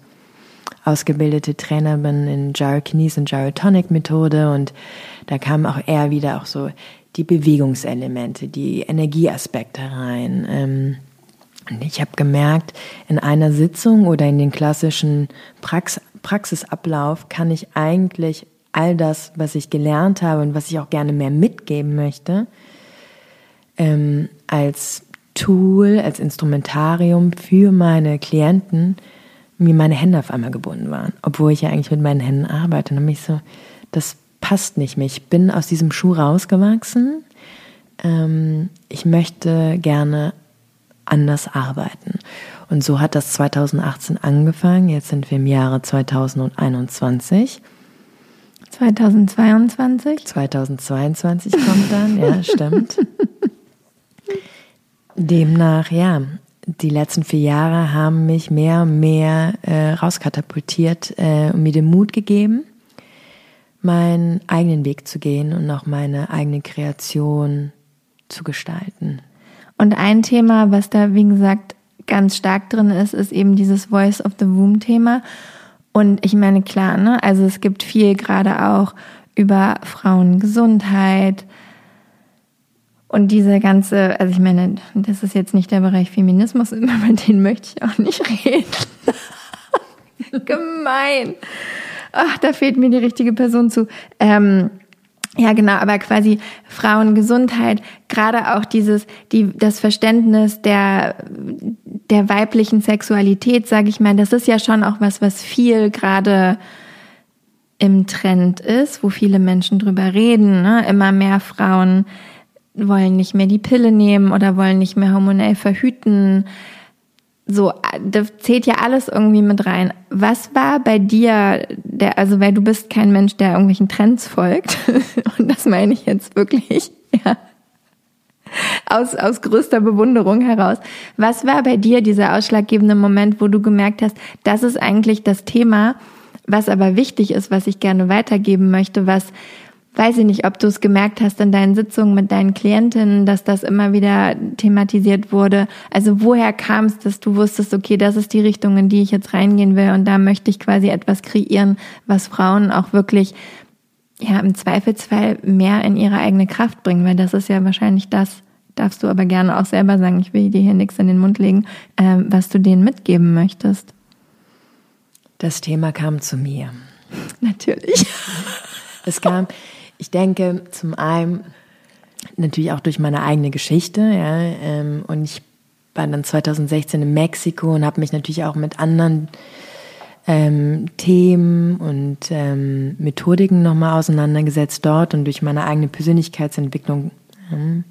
ausgebildete Trainer bin in Gyrokinese und Gyrotonic Methode und da kamen auch eher wieder auch so die Bewegungselemente, die Energieaspekte rein. Ähm, und ich habe gemerkt, in einer Sitzung oder in den klassischen Prax Praxisablauf kann ich eigentlich all das, was ich gelernt habe und was ich auch gerne mehr mitgeben möchte, ähm, als Tool, als Instrumentarium für meine Klienten, mir meine Hände auf einmal gebunden waren, obwohl ich ja eigentlich mit meinen Händen arbeite. Und dann bin ich so, das passt nicht mehr. Ich bin aus diesem Schuh rausgewachsen. Ähm, ich möchte gerne anders arbeiten. Und so hat das 2018 angefangen. Jetzt sind wir im Jahre 2021. 2022? 2022 kommt dann, ja, stimmt. Demnach, ja, die letzten vier Jahre haben mich mehr und mehr äh, rauskatapultiert äh, und mir den Mut gegeben, meinen eigenen Weg zu gehen und auch meine eigene Kreation zu gestalten. Und ein Thema, was da, wie gesagt, ganz stark drin ist, ist eben dieses Voice of the Womb Thema. Und ich meine, klar, ne, also es gibt viel gerade auch über Frauengesundheit und diese ganze, also ich meine, das ist jetzt nicht der Bereich Feminismus, über den möchte ich auch nicht reden. Gemein ach, da fehlt mir die richtige Person zu. Ähm, ja, genau, aber quasi Frauengesundheit, gerade auch dieses, die, das Verständnis der, der weiblichen Sexualität, sage ich mal, das ist ja schon auch was, was viel gerade im Trend ist, wo viele Menschen drüber reden. Ne? Immer mehr Frauen wollen nicht mehr die Pille nehmen oder wollen nicht mehr hormonell verhüten so, da zählt ja alles irgendwie mit rein. Was war bei dir, der, also weil du bist kein Mensch, der irgendwelchen Trends folgt, und das meine ich jetzt wirklich, ja, aus, aus größter Bewunderung heraus. Was war bei dir dieser ausschlaggebende Moment, wo du gemerkt hast, das ist eigentlich das Thema, was aber wichtig ist, was ich gerne weitergeben möchte, was weiß ich nicht, ob du es gemerkt hast in deinen Sitzungen mit deinen Klientinnen, dass das immer wieder thematisiert wurde. Also woher kam es, dass du wusstest, okay, das ist die Richtung, in die ich jetzt reingehen will und da möchte ich quasi etwas kreieren, was Frauen auch wirklich ja im Zweifelsfall mehr in ihre eigene Kraft bringen, weil das ist ja wahrscheinlich das, darfst du aber gerne auch selber sagen, ich will dir hier nichts in den Mund legen, äh, was du denen mitgeben möchtest. Das Thema kam zu mir. Natürlich. Es kam, ich denke zum einen natürlich auch durch meine eigene Geschichte, ja, ähm, und ich war dann 2016 in Mexiko und habe mich natürlich auch mit anderen ähm, Themen und ähm, Methodiken nochmal auseinandergesetzt dort und durch meine eigene Persönlichkeitsentwicklung ähm,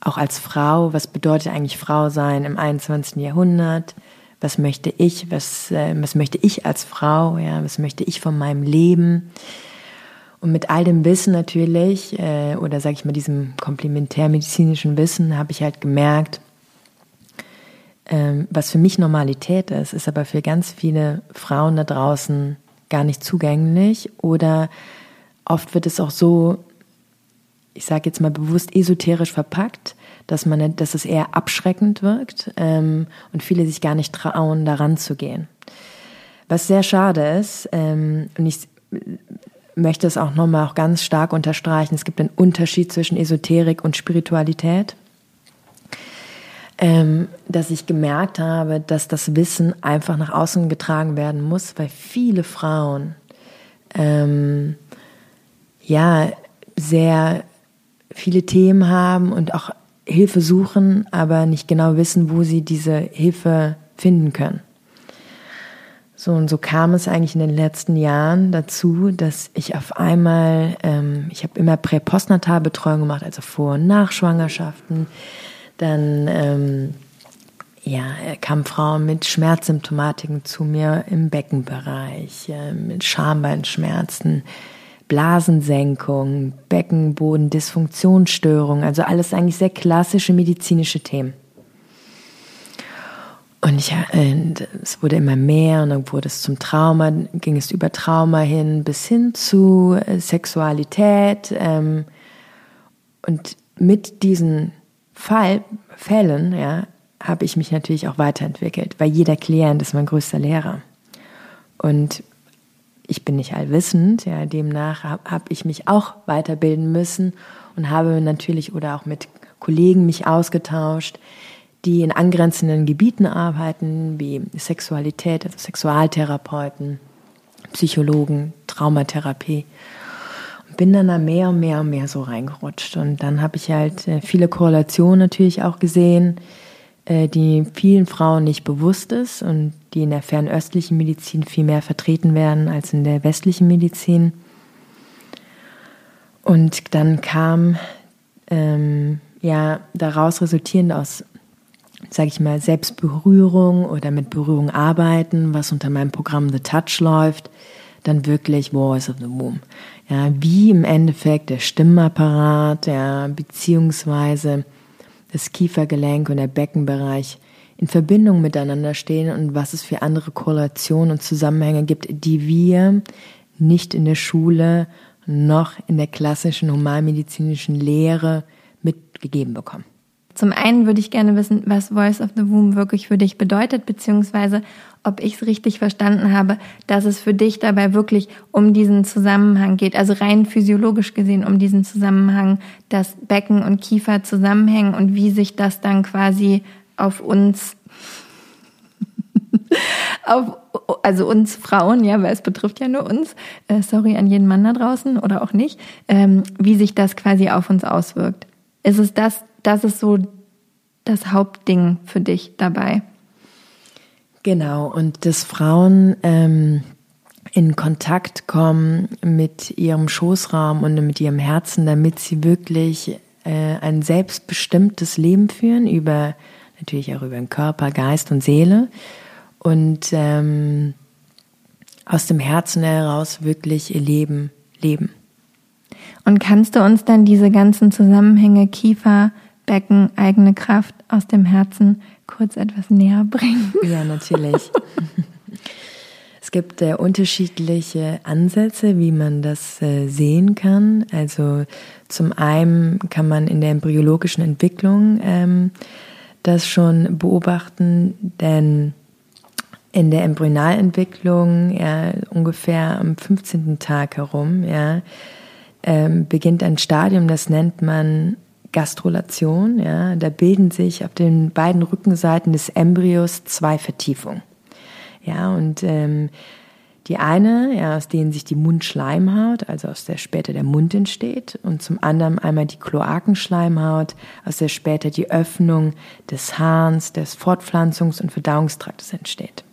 auch als Frau, was bedeutet eigentlich Frau sein im 21. Jahrhundert? Was möchte ich? Was, äh, was möchte ich als Frau? Ja, was möchte ich von meinem Leben? Und mit all dem Wissen natürlich, äh, oder sage ich mal diesem komplementärmedizinischen Wissen, habe ich halt gemerkt, ähm, was für mich Normalität ist, ist aber für ganz viele Frauen da draußen gar nicht zugänglich. Oder oft wird es auch so, ich sage jetzt mal bewusst esoterisch verpackt, dass man, dass es eher abschreckend wirkt ähm, und viele sich gar nicht trauen, daran zu gehen. Was sehr schade ist, ähm, und ich möchte es auch nochmal auch ganz stark unterstreichen. Es gibt einen Unterschied zwischen Esoterik und Spiritualität. Ähm, dass ich gemerkt habe, dass das Wissen einfach nach außen getragen werden muss, weil viele Frauen ähm, ja sehr viele Themen haben und auch Hilfe suchen, aber nicht genau wissen, wo sie diese Hilfe finden können. So und so kam es eigentlich in den letzten Jahren dazu, dass ich auf einmal, ähm, ich habe immer Prä-Postnatalbetreuung gemacht, also Vor- und Nachschwangerschaften. Dann ähm, ja, kamen Frauen mit Schmerzsymptomatiken zu mir im Beckenbereich, äh, mit Schambeinschmerzen, Blasensenkung, Beckenboden, Dysfunktionsstörung, also alles eigentlich sehr klassische medizinische Themen. Und ich, äh, es wurde immer mehr und dann wurde es zum Trauma, ging es über Trauma hin bis hin zu äh, Sexualität. Ähm, und mit diesen Fall, Fällen ja, habe ich mich natürlich auch weiterentwickelt, weil jeder Klient ist mein größter Lehrer. Und ich bin nicht allwissend, ja, demnach habe hab ich mich auch weiterbilden müssen und habe natürlich oder auch mit Kollegen mich ausgetauscht, die in angrenzenden Gebieten arbeiten, wie Sexualität, also Sexualtherapeuten, Psychologen, Traumatherapie. Und bin dann da mehr und mehr und mehr so reingerutscht. Und dann habe ich halt äh, viele Korrelationen natürlich auch gesehen, äh, die vielen Frauen nicht bewusst ist und die in der fernöstlichen Medizin viel mehr vertreten werden als in der westlichen Medizin. Und dann kam ähm, ja daraus resultierend aus, sage ich mal, Selbstberührung oder mit Berührung arbeiten, was unter meinem Programm The Touch läuft, dann wirklich Voice of the Womb. Ja, wie im Endeffekt der Stimmapparat, ja, beziehungsweise das Kiefergelenk und der Beckenbereich in Verbindung miteinander stehen und was es für andere Korrelationen und Zusammenhänge gibt, die wir nicht in der Schule noch in der klassischen humanmedizinischen Lehre mitgegeben bekommen. Zum einen würde ich gerne wissen, was Voice of the Womb wirklich für dich bedeutet, beziehungsweise ob ich es richtig verstanden habe, dass es für dich dabei wirklich um diesen Zusammenhang geht, also rein physiologisch gesehen um diesen Zusammenhang, dass Becken und Kiefer zusammenhängen und wie sich das dann quasi auf uns auf, also uns Frauen, ja, weil es betrifft ja nur uns, äh, sorry an jeden Mann da draußen oder auch nicht, ähm, wie sich das quasi auf uns auswirkt. Ist es das, das ist so das Hauptding für dich dabei. Genau, und dass Frauen ähm, in Kontakt kommen mit ihrem Schoßraum und mit ihrem Herzen, damit sie wirklich äh, ein selbstbestimmtes Leben führen, über natürlich auch über den Körper, Geist und Seele. Und ähm, aus dem Herzen heraus wirklich ihr Leben leben. Und kannst du uns dann diese ganzen Zusammenhänge Kiefer, Becken, eigene Kraft aus dem Herzen kurz etwas näher bringen? Ja, natürlich. es gibt äh, unterschiedliche Ansätze, wie man das äh, sehen kann. Also zum einen kann man in der embryologischen Entwicklung ähm, das schon beobachten, denn in der Embryonalentwicklung ja, ungefähr am 15. Tag herum ja, ähm, beginnt ein Stadium, das nennt man Gastrulation. Ja, da bilden sich auf den beiden Rückenseiten des Embryos zwei Vertiefungen. Ja, und ähm, die eine, ja, aus denen sich die Mundschleimhaut, also aus der später der Mund entsteht, und zum anderen einmal die Kloakenschleimhaut, aus der später die Öffnung des Harns, des Fortpflanzungs- und Verdauungstraktes entsteht.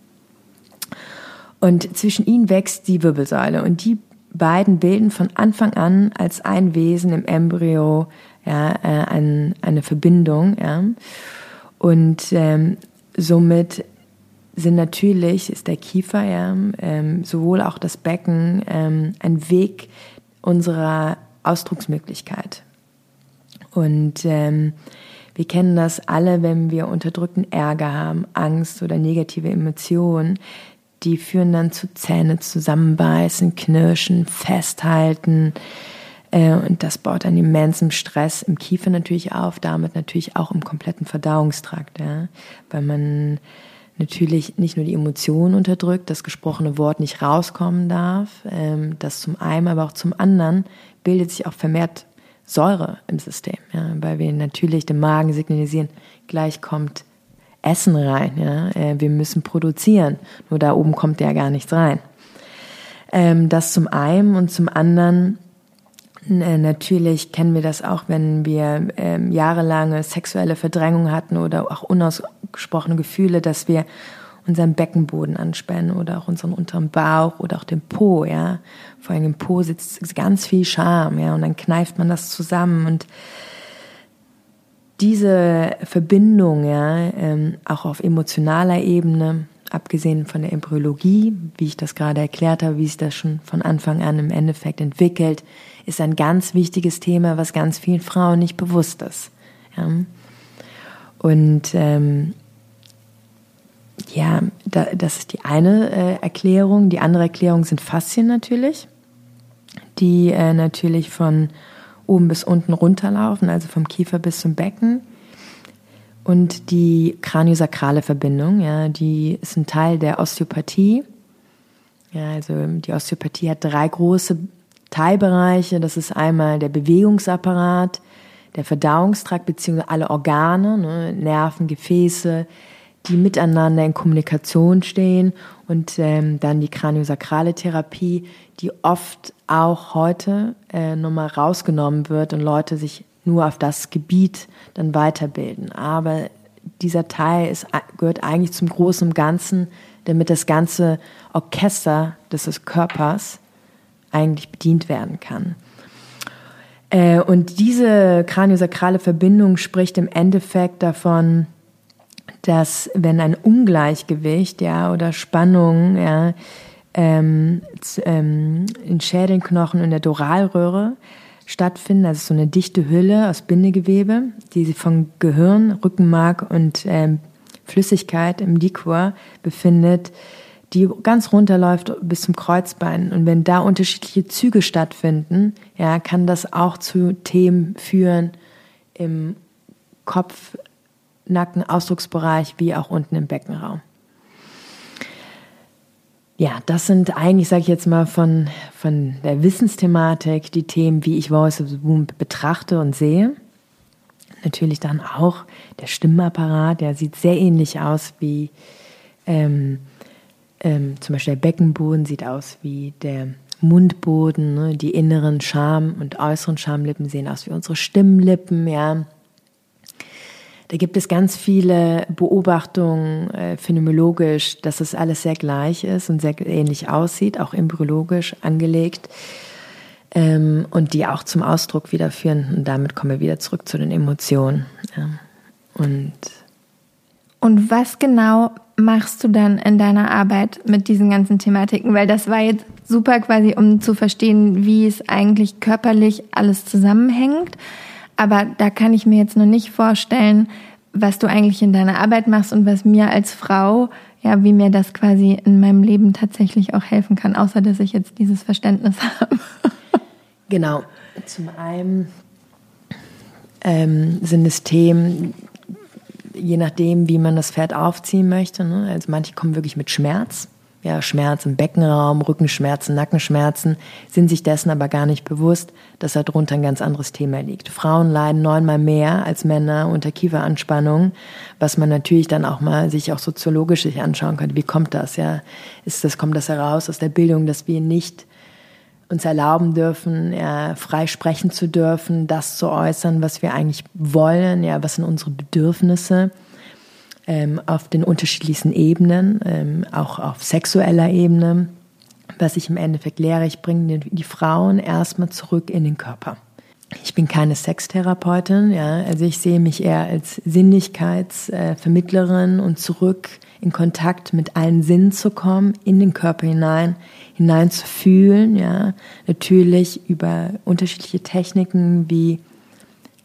Und zwischen ihnen wächst die Wirbelsäule und die beiden bilden von Anfang an als ein Wesen im Embryo ja, äh, ein, eine Verbindung. Ja. Und ähm, somit sind natürlich, ist der Kiefer, ja, ähm, sowohl auch das Becken ähm, ein Weg unserer Ausdrucksmöglichkeit. Und ähm, wir kennen das alle, wenn wir unterdrückten Ärger haben, Angst oder negative Emotionen, die führen dann zu Zähne zusammenbeißen, knirschen, festhalten. Äh, und das baut einen immensen Stress im Kiefer natürlich auf, damit natürlich auch im kompletten Verdauungstrakt, ja? weil man natürlich nicht nur die Emotionen unterdrückt, das gesprochene Wort nicht rauskommen darf, ähm, das zum einen, aber auch zum anderen bildet sich auch vermehrt Säure im System, ja? weil wir natürlich dem Magen signalisieren, gleich kommt Essen rein. Ja? Äh, wir müssen produzieren. Nur da oben kommt ja gar nichts rein. Ähm, das zum einen und zum anderen Natürlich kennen wir das auch, wenn wir ähm, jahrelange sexuelle Verdrängung hatten oder auch unausgesprochene Gefühle, dass wir unseren Beckenboden anspannen oder auch unseren unteren Bauch oder auch den Po, ja. Vor allem im Po sitzt ganz viel Scham, ja, und dann kneift man das zusammen und diese Verbindung, ja, ähm, auch auf emotionaler Ebene, abgesehen von der Embryologie, wie ich das gerade erklärt habe, wie sich das schon von Anfang an im Endeffekt entwickelt, ist ein ganz wichtiges Thema, was ganz vielen Frauen nicht bewusst ist. Ja. Und ähm, ja, da, das ist die eine äh, Erklärung. Die andere Erklärung sind Faszien natürlich, die äh, natürlich von oben bis unten runterlaufen, also vom Kiefer bis zum Becken. Und die kraniosakrale Verbindung, ja, die ist ein Teil der Osteopathie. Ja, also die Osteopathie hat drei große Teilbereiche. Das ist einmal der Bewegungsapparat, der Verdauungstrakt beziehungsweise alle Organe, ne, Nerven, Gefäße, die miteinander in Kommunikation stehen und ähm, dann die kraniosakrale Therapie, die oft auch heute äh, nochmal rausgenommen wird und Leute sich nur auf das Gebiet dann weiterbilden. Aber dieser Teil ist, gehört eigentlich zum großen Ganzen, damit das ganze Orchester des Körpers eigentlich bedient werden kann. Äh, und diese kraniosakrale Verbindung spricht im Endeffekt davon, dass wenn ein Ungleichgewicht ja, oder Spannung ja, ähm, ähm, in Schädelknochen in der Doralröhre stattfinden, also so eine dichte Hülle aus Bindegewebe, die sich von Gehirn, Rückenmark und ähm, Flüssigkeit im Liquor befindet, die ganz runterläuft bis zum Kreuzbein. Und wenn da unterschiedliche Züge stattfinden, ja, kann das auch zu Themen führen im Kopf, Nacken, Ausdrucksbereich, wie auch unten im Beckenraum. Ja, das sind eigentlich, sage ich jetzt mal, von, von der Wissensthematik die Themen, wie ich Voice of the Womb betrachte und sehe. Natürlich dann auch der Stimmapparat, der sieht sehr ähnlich aus wie ähm, ähm, zum Beispiel der Beckenboden sieht aus wie der Mundboden, ne? die inneren Scham- und äußeren Schamlippen sehen aus wie unsere Stimmlippen, ja. Da gibt es ganz viele Beobachtungen äh, phänomenologisch, dass das alles sehr gleich ist und sehr ähnlich aussieht, auch embryologisch angelegt ähm, und die auch zum Ausdruck wiederführen. Und damit kommen wir wieder zurück zu den Emotionen. Ja. Und, und was genau machst du dann in deiner Arbeit mit diesen ganzen Thematiken? Weil das war jetzt super quasi, um zu verstehen, wie es eigentlich körperlich alles zusammenhängt. Aber da kann ich mir jetzt noch nicht vorstellen, was du eigentlich in deiner Arbeit machst und was mir als Frau, ja, wie mir das quasi in meinem Leben tatsächlich auch helfen kann, außer dass ich jetzt dieses Verständnis habe. Genau. Zum einen ähm, sind es Themen, je nachdem, wie man das Pferd aufziehen möchte. Ne? Also manche kommen wirklich mit Schmerz ja, Schmerz im Beckenraum, Rückenschmerzen, Nackenschmerzen, sind sich dessen aber gar nicht bewusst, dass darunter ein ganz anderes Thema liegt. Frauen leiden neunmal mehr als Männer unter Kieferanspannung, was man natürlich dann auch mal sich auch soziologisch anschauen könnte. Wie kommt das? Ja, ist das, kommt das heraus aus der Bildung, dass wir nicht uns erlauben dürfen, ja, frei sprechen zu dürfen, das zu äußern, was wir eigentlich wollen, ja, was sind unsere Bedürfnisse? ähm, auf den unterschiedlichsten Ebenen, ähm, auch auf sexueller Ebene. Was ich im Endeffekt lehre, ich bringe die, die Frauen erstmal zurück in den Körper. Ich bin keine Sextherapeutin, ja, also ich sehe mich eher als Sinnlichkeitsvermittlerin und zurück in Kontakt mit allen Sinnen zu kommen, in den Körper hinein, hinein zu fühlen, ja, natürlich über unterschiedliche Techniken wie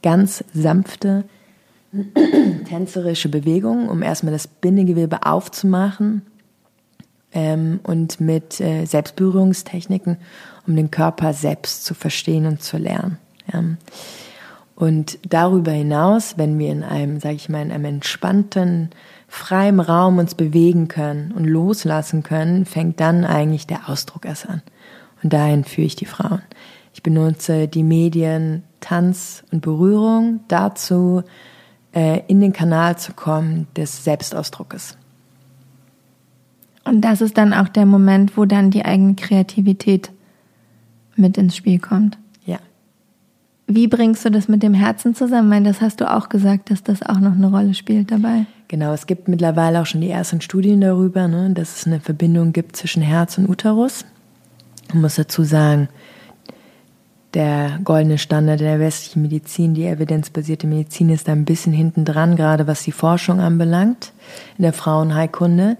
ganz sanfte tänzerische Bewegungen, um erstmal das Bindegewebe aufzumachen ähm, und mit äh, Selbstberührungstechniken, um den Körper selbst zu verstehen und zu lernen. Ja. Und darüber hinaus, wenn wir in einem, sage ich mal, in einem entspannten, freien Raum uns bewegen können und loslassen können, fängt dann eigentlich der Ausdruck erst an. Und dahin führe ich die Frauen. Ich benutze die Medien Tanz und Berührung dazu, äh, in den Kanal zu kommen des Selbstausdruckes. Und das ist dann auch der Moment, wo dann die eigene Kreativität mit ins Spiel kommt. Ja. Wie bringst du das mit dem Herzen zusammen? Weil das hast du auch gesagt, dass das auch noch eine Rolle spielt dabei. Genau, es gibt mittlerweile auch schon die ersten Studien darüber, ne, dass es eine Verbindung gibt zwischen Herz und Uterus. Man muss dazu sagen, der goldene Standard der westlichen Medizin, die evidenzbasierte Medizin ist da ein bisschen hinten dran, gerade was die Forschung anbelangt in der Frauenheilkunde.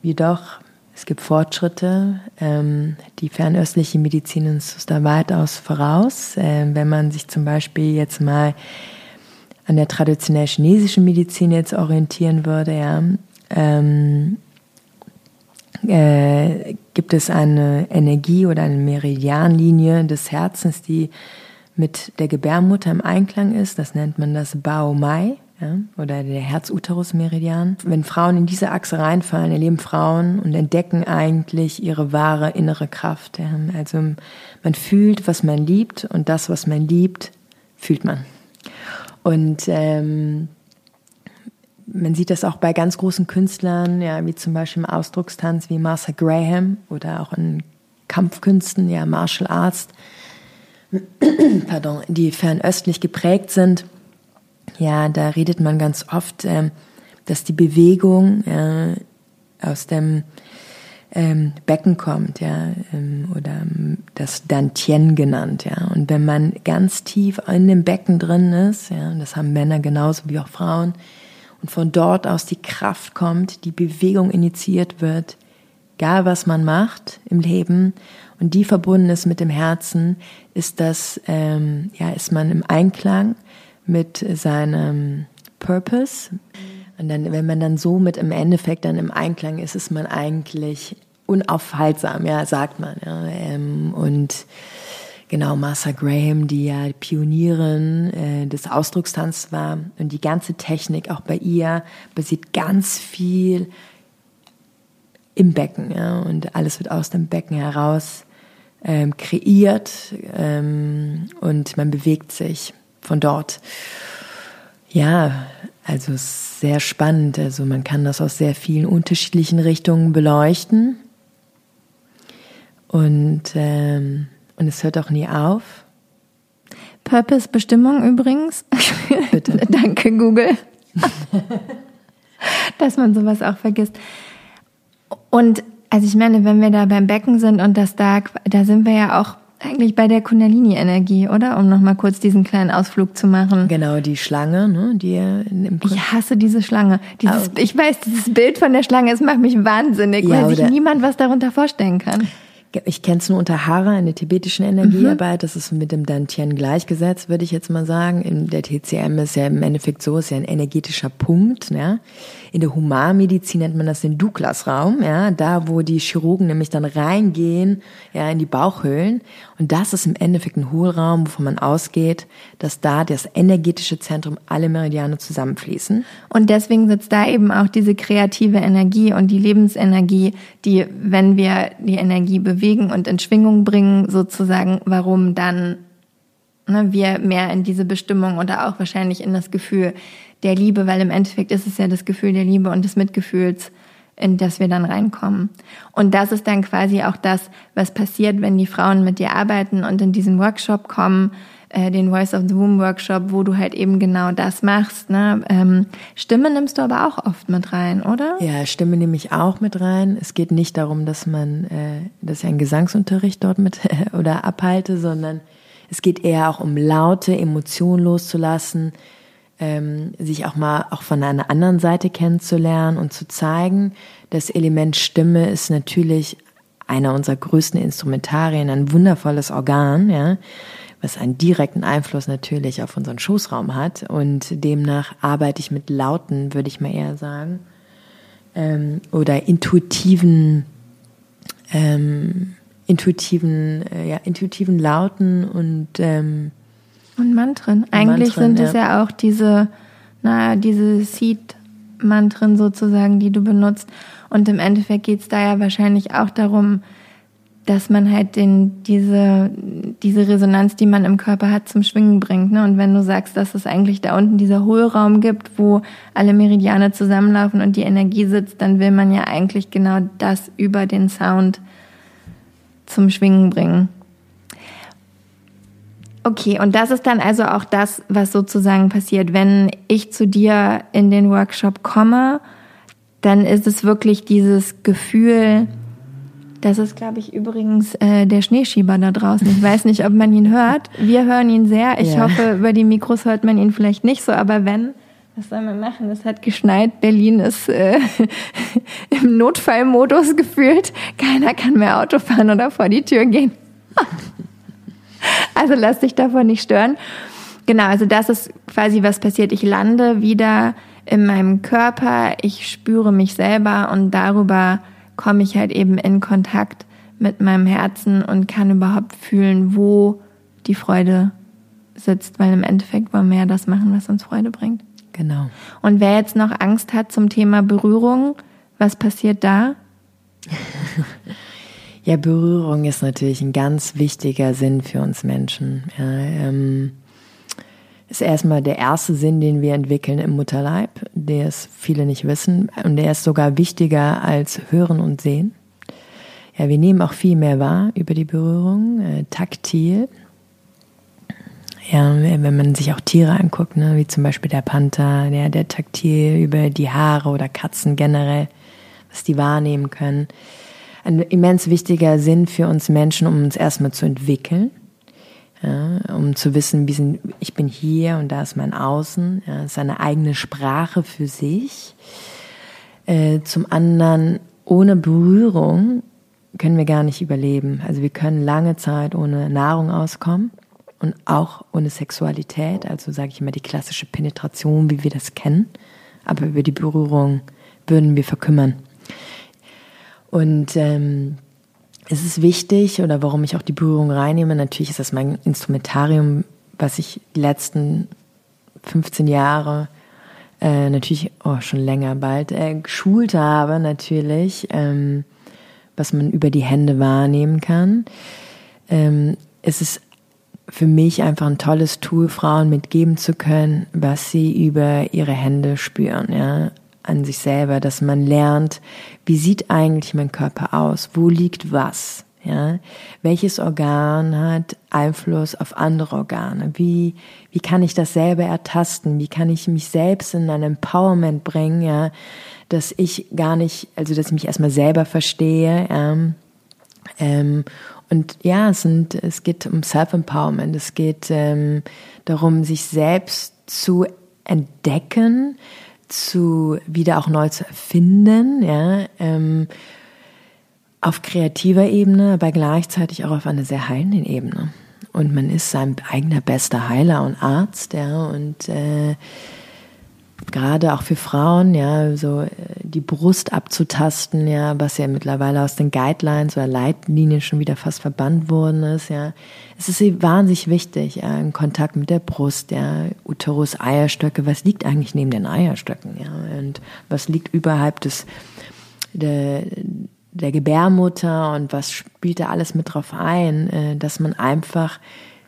jedoch, es gibt Fortschritte. Ähm, die fernöstliche Medizin ist da weitaus voraus. Ähm, wenn man sich zum Beispiel jetzt mal an der traditionell chinesischen Medizin jetzt orientieren würde, ja, ähm, äh, gibt es eine Energie oder eine Meridianlinie des Herzens, die mit der Gebärmutter im Einklang ist. Das nennt man das Bao Mai ja, oder der Herz-Uterus-Meridian. Wenn Frauen in diese Achse reinfallen, erleben Frauen und entdecken eigentlich ihre wahre innere Kraft. Ja. Also man fühlt, was man liebt und das, was man liebt, fühlt man. Und ähm, man sieht das auch bei ganz großen Künstlern, ja, wie zum Beispiel im Ausdruckstanz wie Martha Graham oder auch in Kampfkünsten, ja, Martial Arts, pardon, die fernöstlich geprägt sind. Ja, da redet man ganz oft, äh, dass die Bewegung äh, aus dem ähm, Becken kommt, ja, ähm, oder das Dantien genannt, ja. Und wenn man ganz tief in dem Becken drin ist, ja, das haben Männer genauso wie auch Frauen, und von dort aus die Kraft kommt, die Bewegung initiiert wird, egal was man macht im Leben und die verbunden ist mit dem Herzen, ist das, ähm, ja, ist man im Einklang mit seinem Purpose. Und dann, wenn man dann so mit im Endeffekt dann im Einklang ist, ist man eigentlich unaufhaltsam, ja, sagt man. Ja, ähm, und Genau, Martha Graham, die ja Pionierin äh, des Ausdruckstanzes war. Und die ganze Technik, auch bei ihr, basiert ganz viel im Becken. Ja? Und alles wird aus dem Becken heraus ähm, kreiert ähm, und man bewegt sich von dort. Ja, also sehr spannend. Also man kann das aus sehr vielen unterschiedlichen Richtungen beleuchten. Und ähm, und es hört auch nie auf. Purpose Bestimmung übrigens. Bitte. Danke, Google. Dass man sowas auch vergisst. Und also ich meine, wenn wir da beim Becken sind und das da, da sind wir ja auch eigentlich bei der Kundalini-Energie, oder? Um nochmal kurz diesen kleinen Ausflug zu machen. Genau, die Schlange, ne? Die im ich hasse diese Schlange. Dieses, oh. Ich weiß, dieses Bild von der Schlange, es macht mich wahnsinnig, ja, weil sich niemand was darunter vorstellen kann ich kenne es nur unter Hara in der tibetischen Energiearbeit, mhm. das ist mit dem Dantien gleichgesetzt, würde ich jetzt mal sagen. In der TCM ist ja im Endeffekt so, ist ja ein energetischer Punkt. Ja. In der Humanmedizin nennt man das den Douglas-Raum, ja, da wo die Chirurgen nämlich dann reingehen, ja, in die Bauchhöhlen. Und das ist im Endeffekt ein Hohlraum, wovon man ausgeht, dass da das energetische Zentrum alle Meridiane zusammenfließen. Und deswegen sitzt da eben auch diese kreative Energie und die Lebensenergie, die, wenn wir die Energie bewegen und in Schwingung bringen, sozusagen, warum dann ne, wir mehr in diese Bestimmung oder auch wahrscheinlich in das Gefühl der Liebe, weil im Endeffekt ist es ja das Gefühl der Liebe und des Mitgefühls, in das wir dann reinkommen. Und das ist dann quasi auch das, was passiert, wenn die Frauen mit dir arbeiten und in diesen Workshop kommen, äh, den Voice of the Womb Workshop, wo du halt eben genau das machst. Ne? Ähm, Stimme nimmst du aber auch oft mit rein, oder? Ja, Stimme nehme ich auch mit rein. Es geht nicht darum, dass man, äh, dass ich einen Gesangsunterricht dort mit oder abhalte, sondern es geht eher auch um laute Emotionen loszulassen, ähm, sich auch mal auch von einer anderen Seite kennenzulernen und zu zeigen, das Element Stimme ist natürlich einer unserer größten Instrumentarien, ein wundervolles Organ, ja, was einen direkten Einfluss natürlich auf unseren Schoßraum hat. Und demnach arbeite ich mit Lauten, würde ich mal eher sagen, ähm, oder intuitiven, ähm, intuitiven, äh, ja, intuitiven Lauten und ähm, und Mantren. Eigentlich Mantren, sind es ja. auch diese, na, diese Seed-Mantren sozusagen, die du benutzt. Und im Endeffekt geht es da ja wahrscheinlich auch darum, dass man halt den, diese, diese Resonanz, die man im Körper hat, zum Schwingen bringt. Ne? Und wenn du sagst, dass es eigentlich da unten dieser Hohlraum gibt, wo alle Meridiane zusammenlaufen und die Energie sitzt, dann will man ja eigentlich genau das über den Sound zum Schwingen bringen. Okay, und das ist dann also auch das, was sozusagen passiert. Wenn ich zu dir in den Workshop komme, dann ist es wirklich dieses Gefühl, das ist, glaube ich, übrigens äh, der Schneeschieber da draußen. Ich weiß nicht, ob man ihn hört. Wir hören ihn sehr. Ich ja. hoffe, über die Mikros hört man ihn vielleicht nicht so, aber wenn, Was soll man machen? Es hat geschneit. Berlin ist äh, im Notfallmodus gefühlt. Keiner kann mehr Auto fahren oder vor die Tür gehen. also lass dich davon nicht stören. Genau, also das ist quasi was passiert. Ich lande wieder in meinem Körper, ich spüre mich selber und darüber komme ich halt eben in Kontakt mit meinem Herzen und kann überhaupt fühlen, wo die Freude sitzt, weil im Endeffekt wollen wir ja das machen, was uns Freude bringt. Genau. Und wer jetzt noch Angst hat zum Thema Berührung, was passiert da? ja, Berührung ist natürlich ein ganz wichtiger Sinn für uns Menschen. Ja, ähm, ist erstmal der erste Sinn, den wir entwickeln im Mutterleib, der es viele nicht wissen. Und der ist sogar wichtiger als Hören und Sehen. Ja, wir nehmen auch viel mehr wahr über die Berührung, äh, taktil. Ja, wenn man sich auch Tiere anguckt, ne, wie zum Beispiel der Panther, der, der taktil über die Haare oder Katzen generell, was die wahrnehmen können. Ein immens wichtiger Sinn für uns Menschen, um uns erstmal zu entwickeln. Ja, um zu wissen, wie sind, ich bin hier und da ist mein Außen. Ja, ist eine eigene Sprache für sich. Äh, zum anderen, ohne Berührung können wir gar nicht überleben. Also wir können lange Zeit ohne Nahrung auskommen und auch ohne Sexualität, also sage ich immer die klassische Penetration, wie wir das kennen, aber über die Berührung würden wir verkümmern. Und ähm, es ist wichtig, oder warum ich auch die Berührung reinnehme, natürlich ist das mein Instrumentarium, was ich die letzten 15 Jahre äh, natürlich, oh, schon länger bald, äh, geschult habe, natürlich, ähm, was man über die Hände wahrnehmen kann. Ähm, es ist für mich einfach ein tolles Tool, Frauen mitgeben zu können, was sie über ihre Hände spüren, ja, an sich selber, dass man lernt, wie sieht eigentlich mein Körper aus? Wo liegt was? Ja, welches Organ hat Einfluss auf andere Organe? Wie, wie kann ich das selber ertasten? Wie kann ich mich selbst in ein Empowerment bringen, ja, dass ich gar nicht, also dass ich mich erstmal selber verstehe, ja, ähm, und ja, es, sind, es geht um Self-Empowerment. Es geht ähm, darum, sich selbst zu entdecken, zu wieder auch neu zu erfinden, ja, ähm, auf kreativer Ebene, aber gleichzeitig auch auf einer sehr heilenden Ebene. Und man ist sein eigener bester Heiler und Arzt, ja, und äh, gerade auch für Frauen, ja, so äh, die Brust abzutasten, ja, was ja mittlerweile aus den Guidelines oder Leitlinien schon wieder fast verbannt worden ist, ja. Es ist wahnsinnig wichtig, ja, in Kontakt mit der Brust, ja, Uterus, Eierstöcke, was liegt eigentlich neben den Eierstöcken, ja, und was liegt überhalb des, der, der Gebärmutter und was spielt da alles mit drauf ein, äh, dass man einfach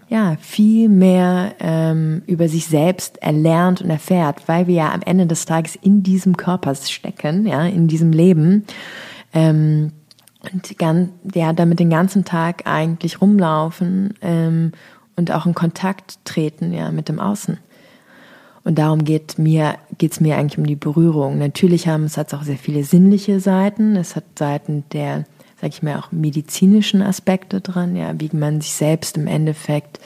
ja, viel mehr ähm, über sich selbst erlernt und erfährt, weil wir ja am Ende des Tages in diesem Körper stecken, ja, in diesem Leben. Ähm, und ganz, ja, damit den ganzen Tag eigentlich rumlaufen ähm, und auch in Kontakt treten, ja, mit dem Außen. Und darum geht mir, geht's mir eigentlich um die Berührung. Natürlich haben es hat auch sehr viele sinnliche Seiten. Es hat Seiten der sag ich mal, auch medizinischen Aspekte dran, ja, wie man sich selbst im Endeffekt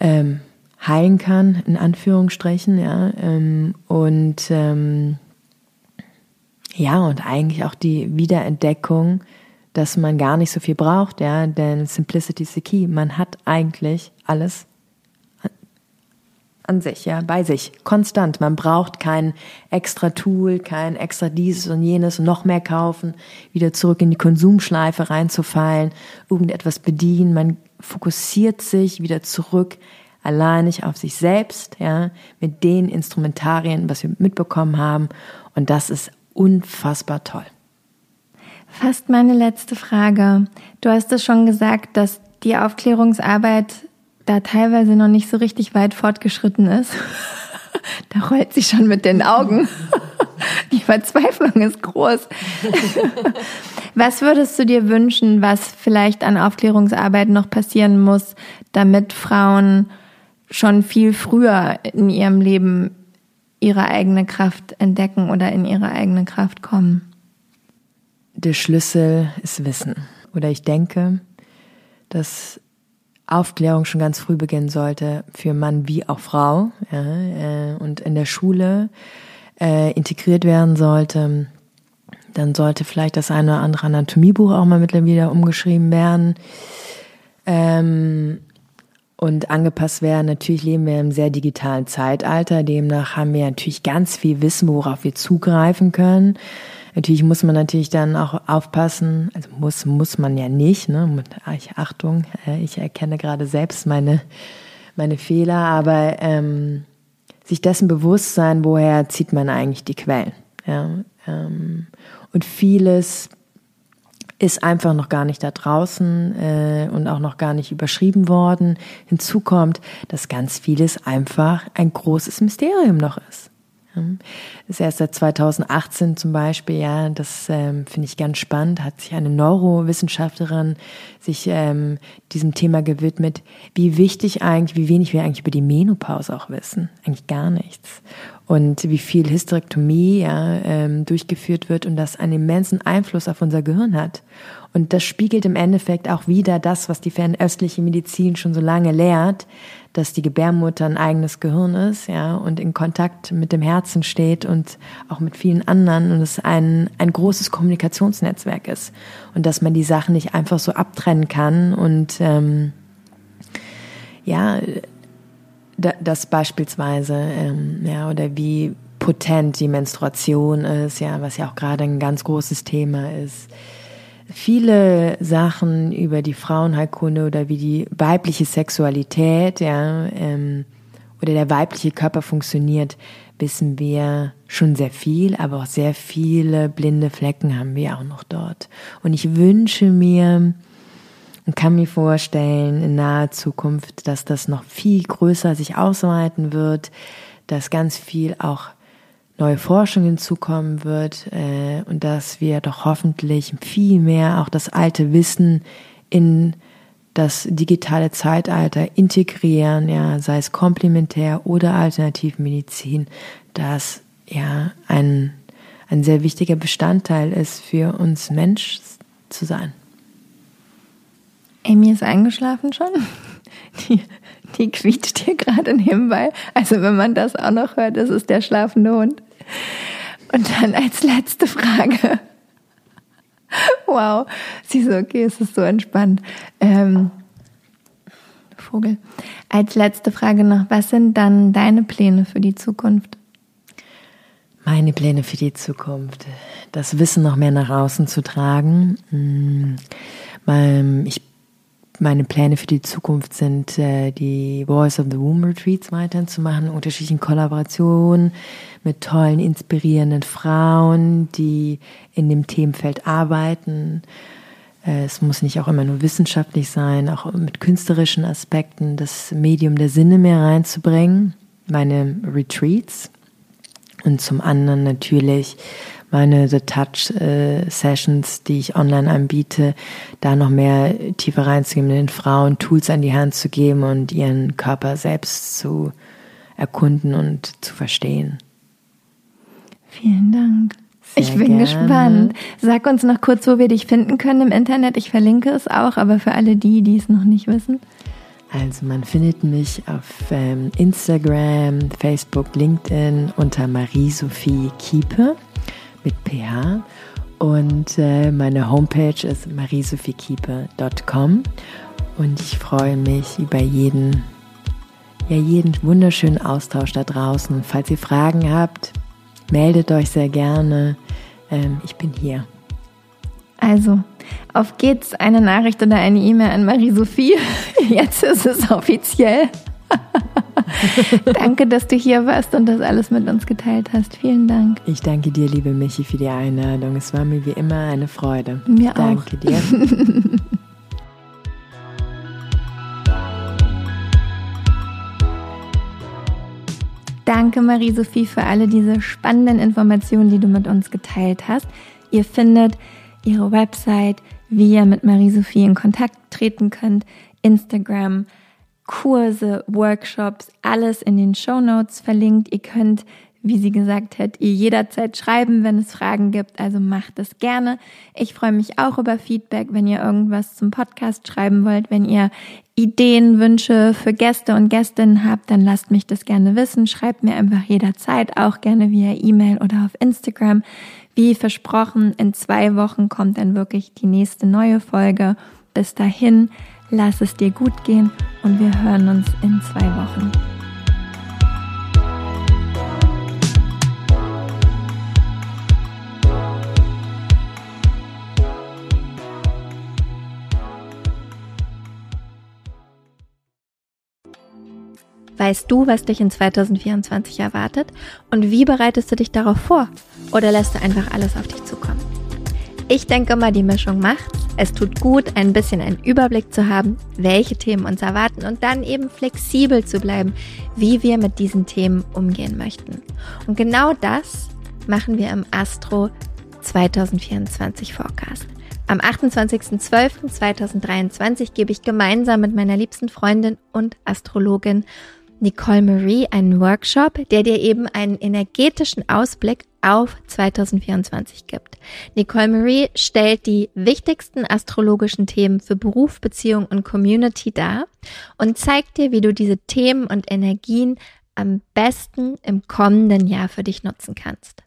ähm, heilen kann, in Anführungsstrichen, ja, ähm, und ähm, ja, und eigentlich auch die Wiederentdeckung, dass man gar nicht so viel braucht, ja, denn Simplicity is the key. Man hat eigentlich alles an sich, ja, bei sich, konstant. Man braucht kein extra Tool, kein extra dieses und jenes, noch mehr kaufen, wieder zurück in die Konsumschleife reinzufallen, irgendetwas bedienen. Man fokussiert sich wieder zurück alleinig auf sich selbst, ja, mit den Instrumentarien, was wir mitbekommen haben. Und das ist unfassbar toll. Fast meine letzte Frage. Du hast es schon gesagt, dass die Aufklärungsarbeit da teilweise noch nicht so richtig weit fortgeschritten ist. da rollt sie schon mit den Augen. Die Verzweiflung ist groß. Was würdest du dir wünschen, was vielleicht an Aufklärungsarbeit noch passieren muss, damit Frauen schon viel früher in ihrem Leben ihre eigene Kraft entdecken oder in ihre eigene Kraft kommen? Der Schlüssel ist Wissen. Oder ich denke, dass Aufklärung schon ganz früh beginnen sollte, für Mann wie auch Frau, ja, äh, und in der Schule äh, integriert werden sollte. Dann sollte vielleicht das eine oder andere Anatomiebuch auch mal mittlerweile umgeschrieben werden. Ähm, und angepasst werden. Natürlich leben wir im sehr digitalen Zeitalter. Demnach haben wir natürlich ganz viel Wissen, worauf wir zugreifen können. Natürlich muss man natürlich dann auch aufpassen, also muss, muss man ja nicht, ne? Achtung, äh, ich erkenne gerade selbst meine, meine Fehler, aber ähm, sich dessen bewusst sein, woher zieht man eigentlich die Quellen. Ja? Ähm, und vieles ist einfach noch gar nicht da draußen äh, und auch noch gar nicht überschrieben worden. Hinzu kommt, dass ganz vieles einfach ein großes Mysterium noch ist. Das ist erst seit 2018 zum Beispiel, ja, das ähm, finde ich ganz spannend, hat sich eine Neurowissenschaftlerin sich ähm, diesem Thema gewidmet, wie wichtig eigentlich, wie wenig wir eigentlich über die Menopause auch wissen. Eigentlich gar nichts. Und wie viel Hysterektomie ja, ähm, durchgeführt wird und das einen immensen Einfluss auf unser Gehirn hat. Und das spiegelt im Endeffekt auch wieder das, was die fernöstliche Medizin schon so lange lehrt, dass die Gebärmutter ein eigenes Gehirn ist, ja, und in Kontakt mit dem Herzen steht und auch mit vielen anderen und es ein, ein großes Kommunikationsnetzwerk ist. Und dass man die Sachen nicht einfach so abtrennen kann und ähm, ja, das beispielsweise, ähm, ja, oder wie potent die Menstruation ist, ja, was ja auch gerade ein ganz großes Thema ist viele Sachen über die Frauenheilkunde oder wie die weibliche Sexualität, ja, ähm, oder der weibliche Körper funktioniert, wissen wir schon sehr viel, aber auch sehr viele blinde Flecken haben wir auch noch dort. Und ich wünsche mir und kann mir vorstellen in naher Zukunft, dass das noch viel größer sich ausweiten wird, dass ganz viel auch neue Forschung hinzukommen wird äh, und dass wir doch hoffentlich viel mehr auch das alte Wissen in das digitale Zeitalter integrieren, ja, sei es komplementär oder Alternativmedizin, das ja ein, ein sehr wichtiger Bestandteil ist für uns Mensch zu sein. Amy ist eingeschlafen schon. Die, die quietscht hier gerade nebenbei. Also wenn man das auch noch hört, das ist der schlafende Hund. Und dann als letzte Frage. Wow, sie so, okay, es ist so entspannt. Ähm, Vogel. Als letzte Frage noch, was sind dann deine Pläne für die Zukunft? Meine Pläne für die Zukunft, das Wissen noch mehr nach außen zu tragen. Hm, ich meine Pläne für die Zukunft sind, äh, die Voice of the Womb Retreats weiterhin zu machen, unterschiedlichen Kollaborationen mit tollen, inspirierenden Frauen, die in dem Themenfeld arbeiten. Äh, es muss nicht auch immer nur wissenschaftlich sein, auch mit künstlerischen Aspekten das Medium der Sinne mehr reinzubringen. Meine Retreats. Und zum anderen natürlich meine The Touch äh, Sessions, die ich online anbiete, da noch mehr tiefer reinzugehen, den Frauen Tools an die Hand zu geben und ihren Körper selbst zu erkunden und zu verstehen. Vielen Dank. Sehr ich bin gerne. gespannt. Sag uns noch kurz, wo wir dich finden können im Internet. Ich verlinke es auch, aber für alle die, die es noch nicht wissen. Also man findet mich auf ähm, Instagram, Facebook, LinkedIn unter Marie-Sophie Kiepe mit PH. Und äh, meine Homepage ist mariesophiekiepe.com. Und ich freue mich über jeden, ja, jeden wunderschönen Austausch da draußen. Falls ihr Fragen habt, meldet euch sehr gerne. Ähm, ich bin hier. Also, auf geht's, eine Nachricht oder eine E-Mail an Marie-Sophie. Jetzt ist es offiziell. danke, dass du hier warst und das alles mit uns geteilt hast. Vielen Dank. Ich danke dir, liebe Michi, für die Einladung. Es war mir wie immer eine Freude. Mir danke auch. Danke dir. Danke, Marie-Sophie, für alle diese spannenden Informationen, die du mit uns geteilt hast. Ihr findet ihre Website, wie ihr mit Marie-Sophie in Kontakt treten könnt, Instagram, Kurse, Workshops, alles in den Show Notes verlinkt. Ihr könnt wie sie gesagt hat, ihr jederzeit schreiben, wenn es Fragen gibt. Also macht es gerne. Ich freue mich auch über Feedback, wenn ihr irgendwas zum Podcast schreiben wollt. Wenn ihr Ideen, Wünsche für Gäste und Gästinnen habt, dann lasst mich das gerne wissen. Schreibt mir einfach jederzeit, auch gerne via E-Mail oder auf Instagram. Wie versprochen, in zwei Wochen kommt dann wirklich die nächste neue Folge. Bis dahin, lass es dir gut gehen und wir hören uns in zwei Wochen. Weißt du, was dich in 2024 erwartet? Und wie bereitest du dich darauf vor? Oder lässt du einfach alles auf dich zukommen? Ich denke mal, die Mischung macht's. Es tut gut, ein bisschen einen Überblick zu haben, welche Themen uns erwarten und dann eben flexibel zu bleiben, wie wir mit diesen Themen umgehen möchten. Und genau das machen wir im Astro 2024 Forecast. Am 28.12.2023 gebe ich gemeinsam mit meiner liebsten Freundin und Astrologin Nicole Marie einen Workshop, der dir eben einen energetischen Ausblick auf 2024 gibt. Nicole Marie stellt die wichtigsten astrologischen Themen für Beruf, Beziehung und Community dar und zeigt dir, wie du diese Themen und Energien am besten im kommenden Jahr für dich nutzen kannst.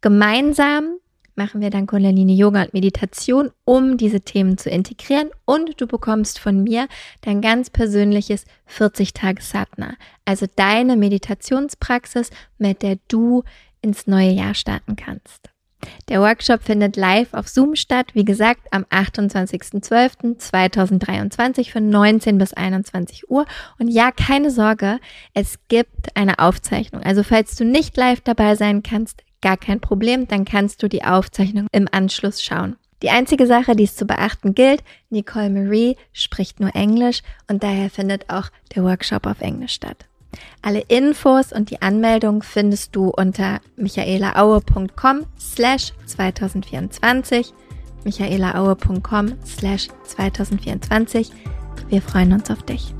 Gemeinsam machen wir dann Kundalini Yoga und Meditation, um diese Themen zu integrieren und du bekommst von mir dein ganz persönliches 40 Tage Satna, also deine Meditationspraxis, mit der du ins neue Jahr starten kannst. Der Workshop findet live auf Zoom statt, wie gesagt, am 28.12.2023 von 19 bis 21 Uhr. Und ja, keine Sorge, es gibt eine Aufzeichnung. Also falls du nicht live dabei sein kannst, Gar kein Problem, dann kannst du die Aufzeichnung im Anschluss schauen. Die einzige Sache, die es zu beachten gilt, Nicole Marie spricht nur Englisch und daher findet auch der Workshop auf Englisch statt. Alle Infos und die Anmeldung findest du unter michaelaaue.com slash 2024 michaelaaue.com slash 2024. Wir freuen uns auf dich.